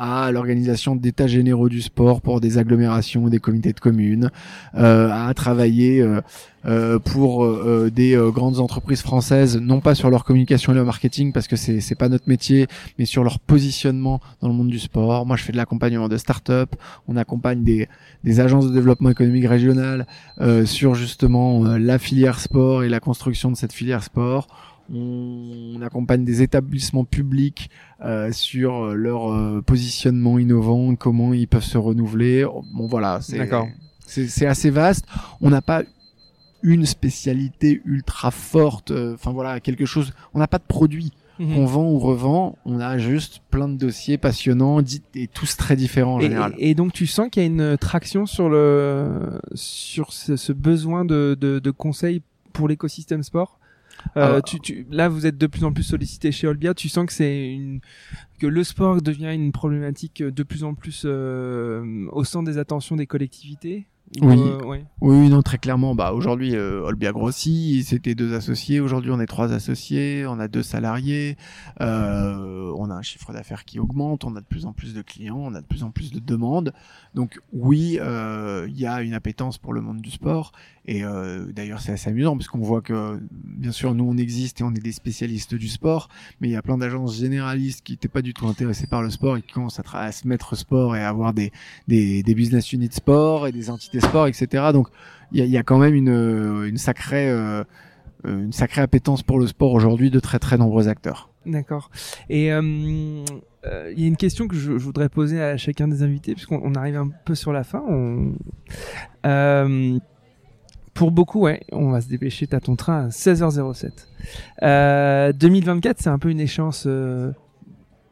à l'organisation d'états généraux du sport pour des agglomérations des comités de communes, euh, à travailler euh, euh, pour euh, des grandes entreprises françaises, non pas sur leur communication et leur marketing parce que c'est c'est pas notre métier, mais sur leur positionnement dans le monde du sport. Moi, je fais de l'accompagnement de start-up. On accompagne des des agences de développement économique régionales euh, sur justement la filière sport et la construction de cette filière sport. On, accompagne des établissements publics euh, sur euh, leur euh, positionnement innovant, comment ils peuvent se renouveler. Bon voilà, c'est assez vaste. On n'a pas une spécialité ultra forte. euh, Enfin voilà, quelque chose. On n'a pas de produit Mhm. qu'on vend ou revend. On a juste plein de dossiers passionnants, et tous très différents en Et, général. et- et donc tu sens qu'il y a une traction sur le sur ce, ce besoin de, de, de conseils pour l'écosystème sport? Euh, tu, tu, là, vous êtes de plus en plus sollicité chez Olbia. Tu sens que c'est une que le sport devient une problématique de plus en plus euh, au centre des attentions des collectivités? Ou, Oui. euh, ouais. Oui, non, très clairement. Bah, aujourd'hui, euh, Olbia grossit. C'était deux associés. Aujourd'hui, on est trois associés. On a deux salariés. Euh, on a un chiffre d'affaires qui augmente. On a de plus en plus de clients. On a de plus en plus de demandes. Donc, oui, euh, il y a une appétence pour le monde du sport. Et euh, d'ailleurs, c'est assez amusant parce qu'on voit que, bien sûr, nous, on existe et on est des spécialistes du sport. Mais il y a plein d'agences généralistes qui n'étaient pas du tout intéressées par le sport et qui commencent à se mettre sport et à avoir des, des, des business units sport et des entités sport, etc. Donc il y a, quand même une, une sacrée euh, une sacrée appétence pour le sport aujourd'hui de très très nombreux acteurs. D'accord. Et euh, euh, il y a une question que je, voudrais poser à chacun des invités, puisqu'on on arrive un peu sur la fin. Euh, pour beaucoup, ouais, on va se dépêcher. T'as ton train à 16h07. Euh, 2024, c'est un peu une échéance euh,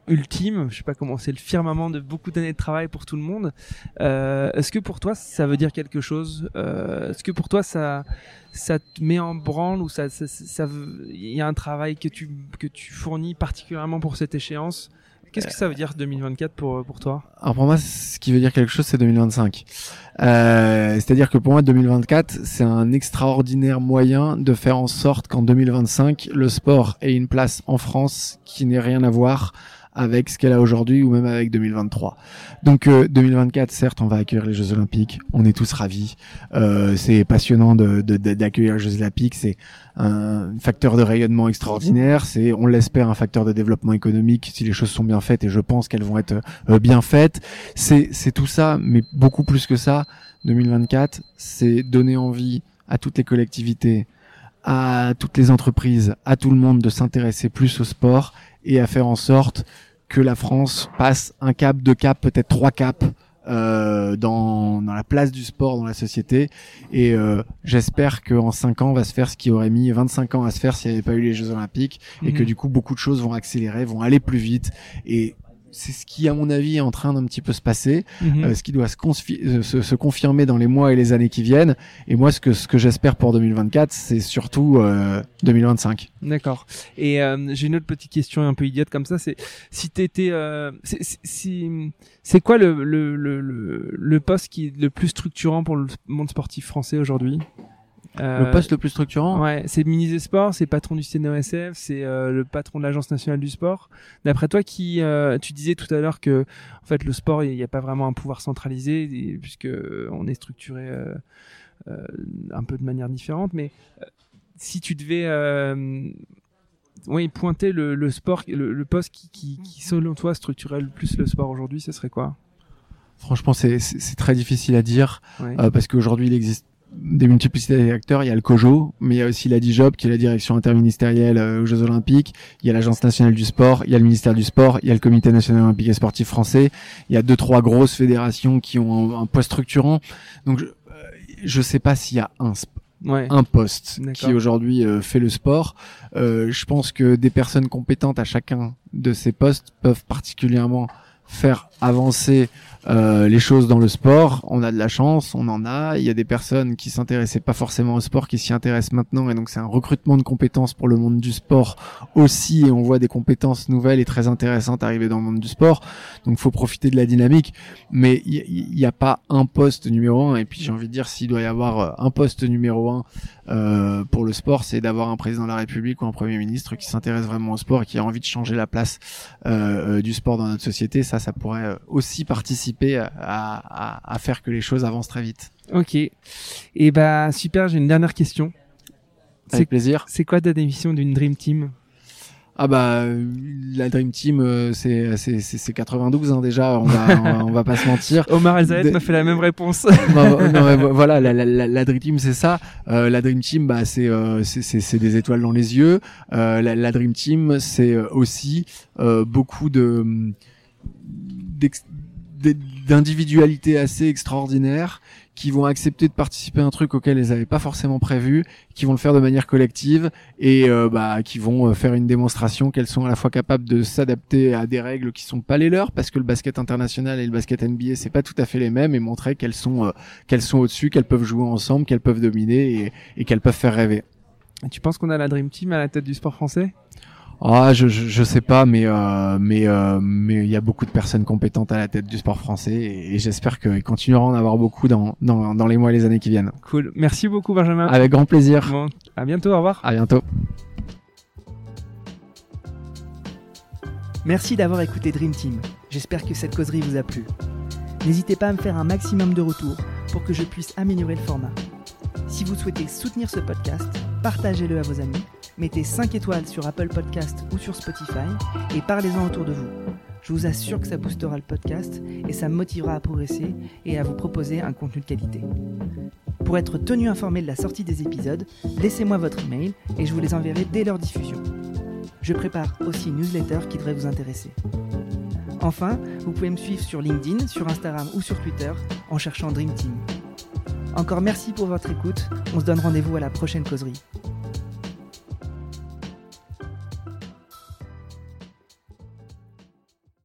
ultime. Je sais pas comment c'est le firmament de beaucoup d'années de travail pour tout le monde. Euh, Est-ce que pour toi, ça veut dire quelque chose euh, Est-ce que pour toi, ça ça te met en branle ou ça ça ça veut- il y a un travail que tu que tu fournis particulièrement pour cette échéance? Qu'est-ce que ça veut dire 2024 pour pour toi? Alors pour moi, ce qui veut dire quelque chose, c'est 2025. Euh, C'est-à-dire que pour moi, 2024, c'est un extraordinaire moyen de faire en sorte qu'en 2025, le sport ait une place en France qui n'ait rien à voir avec ce qu'elle a aujourd'hui ou même avec 2023. Donc 2024, certes, on va accueillir les Jeux Olympiques. On est tous ravis. c'est passionnant de, d'accueillir les Jeux Olympiques. C'est un facteur de rayonnement extraordinaire. C'est, on l'espère, un facteur de développement économique si les choses sont bien faites. Et je pense qu'elles vont être bien faites. C'est, c'est tout ça, mais beaucoup plus que ça. 2024, c'est donner envie à toutes les collectivités, à toutes les entreprises, à tout le monde de s'intéresser plus au sport et à faire en sorte que la France passe un cap, deux caps, peut-être trois caps euh, dans, dans la place du sport dans la société. Et euh, j'espère qu'en cinq ans, on va se faire ce qui aurait mis 25 ans à se faire s'il n'y avait pas eu les Jeux Olympiques et que mhm. du coup, beaucoup de choses vont accélérer, vont aller plus vite. Et c'est ce qui, à mon avis, est en train d'un petit peu se passer, mhm. euh, ce qui doit euh, se, se, confirmer dans les mois et les années qui viennent. Et moi, ce que, ce que j'espère pour 2024, c'est surtout euh, 2025. D'accord. Et euh, j'ai une autre petite question un peu idiote comme ça. C'est si t'étais, si, c'est quoi le, le, le, le poste qui est le plus structurant pour le monde sportif français aujourd'hui? Le euh, poste le plus structurant? Ouais, c'est ministre des Sports, c'est patron du CNOSF, c'est euh, le patron de l'Agence nationale du sport. D'après toi, qui euh, tu disais tout à l'heure que en fait le sport, il n'y a pas vraiment un pouvoir centralisé puisque on est structuré un peu de manière différente. Mais si tu devais oui, pointer le, sport, le, poste qui, qui, qui, selon toi structurait le plus le sport aujourd'hui, ce serait quoi? Franchement, c'est très difficile à dire parce qu'aujourd'hui, il existe des multiplicités d'acteurs, il y a le COJO, mais il y a aussi la DIJOB qui est la direction interministérielle euh, aux Jeux Olympiques, il y a l'Agence nationale du sport, il y a le ministère du sport, il y a le Comité national olympique et sportif français, il y a deux trois grosses fédérations qui ont un, poste structurant. Donc je, euh, je sais pas s'il y a un un poste qui aujourd'hui euh, fait le sport. je pense que des personnes compétentes à chacun de ces postes peuvent particulièrement faire avancer euh, les choses dans le sport. On a de la chance, on en a. Il y a des personnes qui s'intéressaient pas forcément au sport, qui s'y intéressent maintenant, et donc c'est un recrutement de compétences pour le monde du sport aussi. Et on voit des compétences nouvelles et très intéressantes arriver dans le monde du sport. Donc faut profiter de la dynamique. Mais il n'y a pas un poste numéro un. Et puis j'ai envie de dire s'il doit y avoir euh, un poste numéro un euh, pour le sport, c'est d'avoir un président de la République ou un premier ministre qui s'intéresse vraiment au sport et qui a envie de changer la place euh, euh du sport dans notre société. Ça, ça pourrait aussi participer à, à, à, faire que les choses avancent très vite. Ok. Et eh bah super. J'ai une dernière question. Avec plaisir. C'est quoi ta définition d'une dream team? Ah bah la Dream Team euh, c'est c'est c'est 92 hein, déjà on va on va, pas se mentir. Omar El m'a fait la même réponse. non, voilà la, la, la, Dream Team c'est ça. Euh, la Dream Team bah c'est euh, c'est c'est des étoiles dans les yeux. Euh, la, la Dream Team c'est aussi beaucoup de d'individualité assez extraordinaire qui vont accepter de participer à un truc auquel ils n'avaient pas forcément prévu, qui vont le faire de manière collective et euh, bah, qui vont euh, faire une démonstration qu'elles sont à la fois capables de s'adapter à des règles qui sont pas les leurs parce que le basket international et le basket NBA c'est pas tout à fait les mêmes et montrer qu'elles sont euh, qu'elles sont au-dessus, qu'elles peuvent jouer ensemble, qu'elles peuvent dominer et qu'elles peuvent faire rêver. Tu penses qu'on a la Dream Team à la tête du sport français? Ah, je, je, je, sais pas, mais euh, mais euh, mais il y a beaucoup de personnes compétentes à la tête du sport français et, j'espère qu'ils continueront à en avoir beaucoup dans, dans, dans les mois et les années qui viennent. Cool. Merci beaucoup Benjamin. Avec grand plaisir. Bon, à bientôt. Au revoir. À bientôt. Merci d'avoir écouté Dream Team. J'espère que cette causerie vous a plu. N'hésitez pas à me faire un maximum de retours pour que je puisse améliorer le format. Si vous souhaitez soutenir ce podcast, partagez-le à vos amis mettez 5 étoiles sur Apple Podcast ou sur Spotify et parlez-en autour de vous. Je vous assure que ça boostera le podcast et ça me motivera à progresser et à vous proposer un contenu de qualité. Pour être tenu informé de la sortie des épisodes, laissez-moi votre email et je vous les enverrai dès leur diffusion. Je prépare aussi une newsletter qui devrait vous intéresser. Enfin, vous pouvez me suivre sur LinkedIn, sur Instagram ou sur Twitter en cherchant Dream Team. Encore merci pour votre écoute, on se donne rendez-vous à la prochaine causerie.